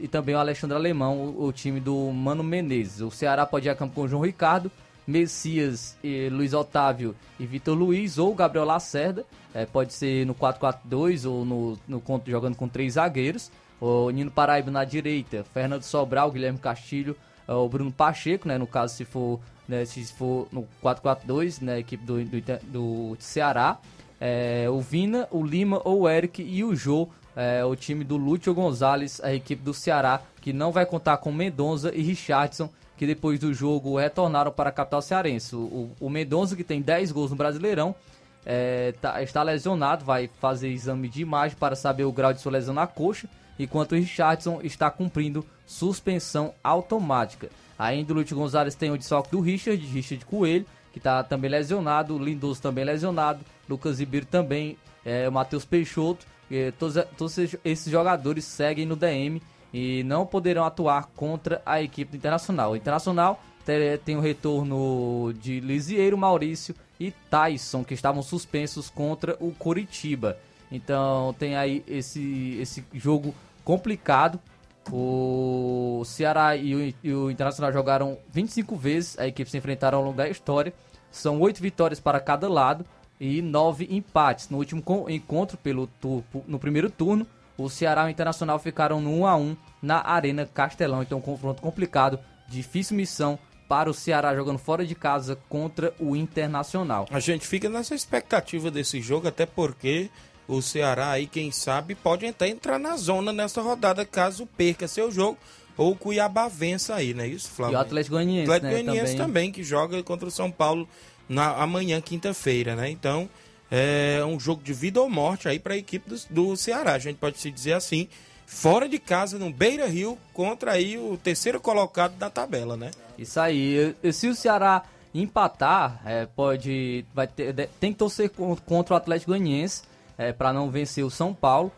e também o Alexandre Alemão, o, o, time do Mano Menezes. O Ceará pode ir a campo com o João Ricardo, Messias, Luiz Otávio e Vitor Luiz, ou Gabriel Lacerda, é, pode ser no 4-4-2 ou no, no jogando com três zagueiros. O Nino Paraíba na direita, Fernando Sobral, Guilherme Castilho, o Bruno Pacheco, né, no caso se for né, se for no 4-4-2, né, equipe do, do, do Ceará, é, o Vina, o Lima, ou o Eric e o Jô, é, o time do Lúcio Gonzalez, a equipe do Ceará, que não vai contar com Mendonça e Richardson, que depois do jogo retornaram para a capital cearense. O, o Mendonça, que tem 10 gols no Brasileirão, é, tá, está lesionado, vai fazer exame de imagem para saber o grau de sua lesão na coxa, enquanto o Richardson está cumprindo suspensão automática. Ainda o Lúcio Gonzalez tem o desfalque do Richard, Richard Coelho, que está também lesionado, o Lindoso também lesionado, Lucas Ribeiro também, é, o Matheus Peixoto, é, todos, todos esses jogadores seguem no DM e não poderão atuar contra a equipe do Internacional. O Internacional tem o retorno de Lisieiro, Maurício e Tyson, que estavam suspensos contra o Coritiba. Então tem aí esse, esse jogo complicado o Ceará e o, e o, Internacional jogaram 25 vezes, a equipe se enfrentaram ao longo da história. São oito vitórias para cada lado e nove empates. No último encontro, pelo no primeiro turno, o Ceará e o Internacional ficaram no 1 a 1 na Arena Castelão. Então, um confronto complicado, difícil missão para o Ceará jogando fora de casa contra o Internacional. A gente fica nessa expectativa desse jogo, até porque o Ceará aí, quem sabe, pode até entrar na zona nessa rodada caso perca seu jogo ou o Cuiabá vença aí, não é isso, Flávio? E o Atlético Goianiense, Atlético né, Goianiense também. também. que joga contra o São Paulo na amanhã, quinta-feira, né? Então, é um jogo de vida ou morte aí para a equipe do, do Ceará, a gente pode se dizer assim, fora de casa, no Beira Rio, contra aí o terceiro colocado da tabela, né? Isso aí. Se o Ceará empatar, é, pode. Vai ter, tem que torcer contra o Atlético Goianiense é, para não vencer o São Paulo.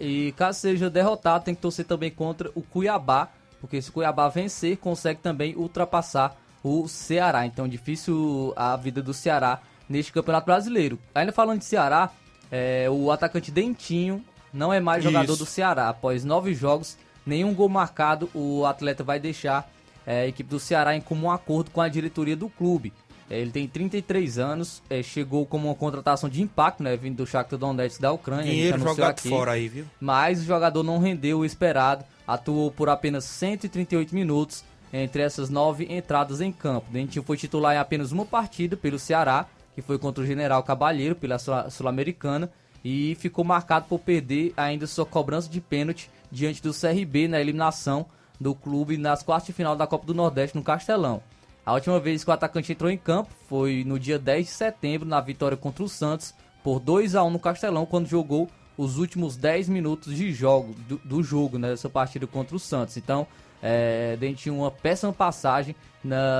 E caso seja derrotado, tem que torcer também contra o Cuiabá, porque se o Cuiabá vencer, consegue também ultrapassar o Ceará. Então, difícil a vida do Ceará neste Campeonato Brasileiro. Ainda falando de Ceará, é, o atacante Dentinho não é mais jogador Isso. do Ceará. Após nove jogos, nenhum gol marcado, o atleta vai deixar é, a equipe do Ceará em comum acordo com a diretoria do clube. É, ele tem 33 anos, é, chegou como uma contratação de impacto, né, vindo do Shakhtar Donetsk da Ucrânia. Dinheiro jogado aqui, fora aí, viu? Mas o jogador não rendeu o esperado, atuou por apenas 138 minutos entre essas nove entradas em campo. Dentinho foi titular em apenas uma partida pelo Ceará, que foi contra o General Cabalheiro, pela Sul-Americana, e ficou marcado por perder ainda sua cobrança de pênalti diante do CRB na eliminação do clube nas quartas de final da Copa do Nordeste no Castelão. A última vez que o atacante entrou em campo foi no dia 10 de setembro, na vitória contra o Santos, por 2 a 1 no Castelão, quando jogou os últimos 10 minutos de jogo do, do jogo, né, dessa partida contra o Santos. Então, É, Dentinho, uma péssima passagem,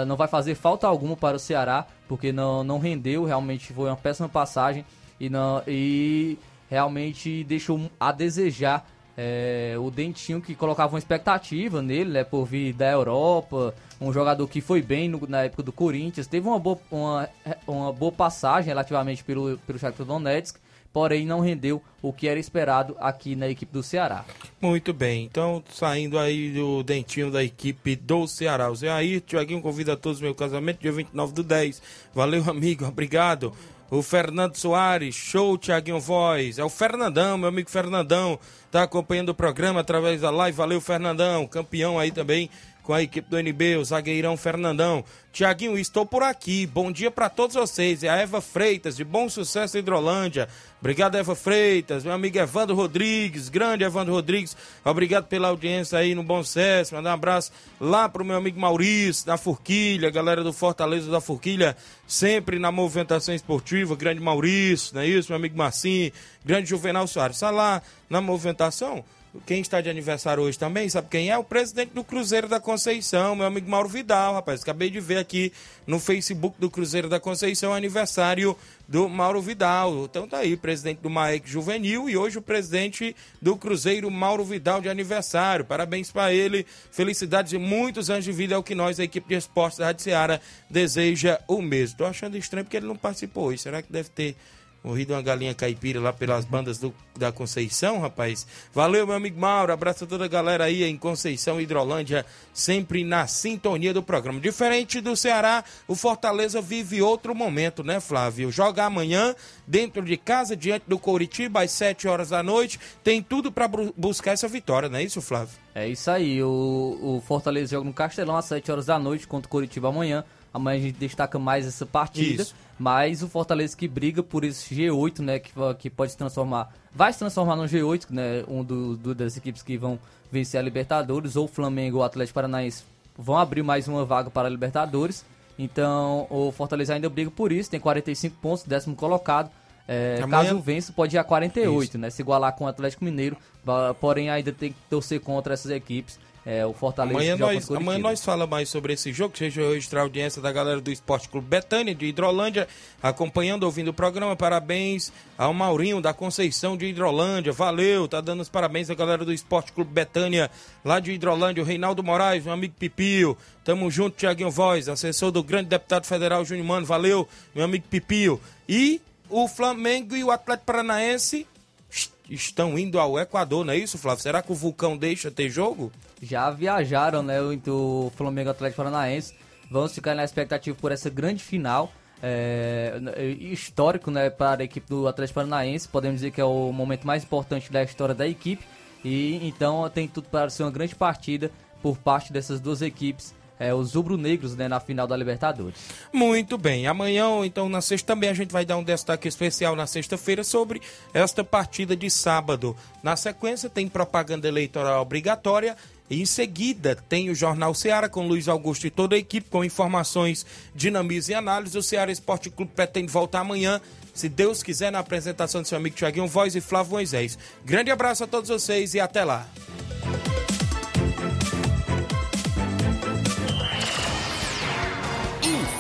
não vai fazer falta alguma para o Ceará, porque não, não rendeu, realmente foi uma péssima passagem e, não, e realmente deixou a desejar é, o Dentinho que colocava uma expectativa nele, né, por vir da Europa, um jogador que foi bem no, na época do Corinthians, teve uma boa, uma, uma boa passagem relativamente pelo, pelo Shakhtar Donetsk, porém não rendeu o que era esperado aqui na equipe do Ceará. Muito bem, então saindo aí do dentinho da equipe do Ceará. O Zé aí, Tiaguinho convida todos meu casamento, dia 29 do 10. Valeu, amigo, obrigado. O Fernando Soares, show Tiaguinho Voz. É o Fernandão, meu amigo Fernandão, tá acompanhando o programa através da live. Valeu, Fernandão, campeão aí também com a equipe do NB, o zagueirão Fernandão. Tiaguinho, estou por aqui. Bom dia para todos vocês. É a Eva Freitas, de Bom Sucesso Hidrolândia. Obrigado, Eva Freitas. Meu amigo Evandro Rodrigues, grande Evandro Rodrigues. Obrigado pela audiência aí no Bom Sucesso. Mandar um abraço lá pro meu amigo Maurício, da Forquilha, galera do Fortaleza da Forquilha, sempre na movimentação esportiva. Grande Maurício, não é isso? Meu amigo Marcinho, grande Juvenal Soares. Está lá na movimentação? Quem está de aniversário hoje também, sabe quem é? O presidente do Cruzeiro da Conceição, meu amigo Mauro Vidal, rapaz. Acabei de ver aqui no Facebook do Cruzeiro da Conceição aniversário do Mauro Vidal. Então tá aí, presidente do Maek Juvenil e hoje o presidente do Cruzeiro, Mauro Vidal, de aniversário. Parabéns para ele, felicidades e muitos anos de vida é o que nós, a equipe de esportes da Rádio Seara, deseja o mesmo. Tô achando estranho porque ele não participou hoje. Será que deve ter morrido uma galinha caipira lá pelas bandas do, da Conceição, rapaz. Valeu, meu amigo Mauro. Abraço a toda a galera aí em Conceição, Hidrolândia, sempre na sintonia do programa. Diferente do Ceará, o Fortaleza vive outro momento, né, Flávio? Joga amanhã dentro de casa, diante do Coritiba, às 7 horas da noite. Tem tudo para buscar essa vitória, não é isso, Flávio? É isso aí. O, o Fortaleza joga no Castelão às 7 horas da noite contra o Coritiba amanhã. Amanhã a gente destaca mais essa partida. Isso. Mas o Fortaleza que briga por esse G8, né? Que, que pode se transformar. Vai se transformar no G8, né? Um do, do, das equipes que vão vencer a Libertadores. Ou o Flamengo ou o Atlético Paranaense vão abrir mais uma vaga para a Libertadores. Então o Fortaleza ainda briga por isso. Tem 45 pontos, décimo colocado. É, Amanhã... Caso vença, pode ir a 48, isso. né? Se igualar com o Atlético Mineiro. Porém, ainda tem que torcer contra essas equipes. É, o Fortaleza amanhã nós, amanhã nós fala mais sobre esse jogo, seja registrar a audiência da galera do Esporte Clube Betânia, de Hidrolândia, acompanhando, ouvindo o programa. Parabéns ao Maurinho da Conceição de Hidrolândia. Valeu, tá dando os parabéns à galera do Esporte Clube Betânia, lá de Hidrolândia. O Reinaldo Moraes, meu amigo Pipio. Tamo junto, Tiaguinho Voz, assessor do grande deputado federal Júnior Mano. Valeu, meu amigo Pipio. E o Flamengo e o Atlético Paranaense estão indo ao Equador, não é isso, Flávio? Será que o Vulcão deixa ter jogo? Já viajaram, né, o Flamengo Atlético Paranaense. Vamos ficar na expectativa por essa grande final. É, histórico né, para a equipe do Atlético Paranaense. Podemos dizer que é o momento mais importante da história da equipe. E então tem tudo para ser uma grande partida por parte dessas duas equipes é, os rubro-negros né, na final da Libertadores. Muito bem. Amanhã, ou então na sexta também, a gente vai dar um destaque especial na sexta-feira sobre esta partida de sábado. Na sequência, tem propaganda eleitoral obrigatória. E em seguida, tem o Jornal Ceará com Luiz Augusto e toda a equipe com informações, dinamismo e análise. O Ceará Esporte Clube pretende voltar amanhã se Deus quiser, na apresentação do seu amigo Tiaguinho Voz e Flávio Moisés. Grande abraço a todos vocês e até lá.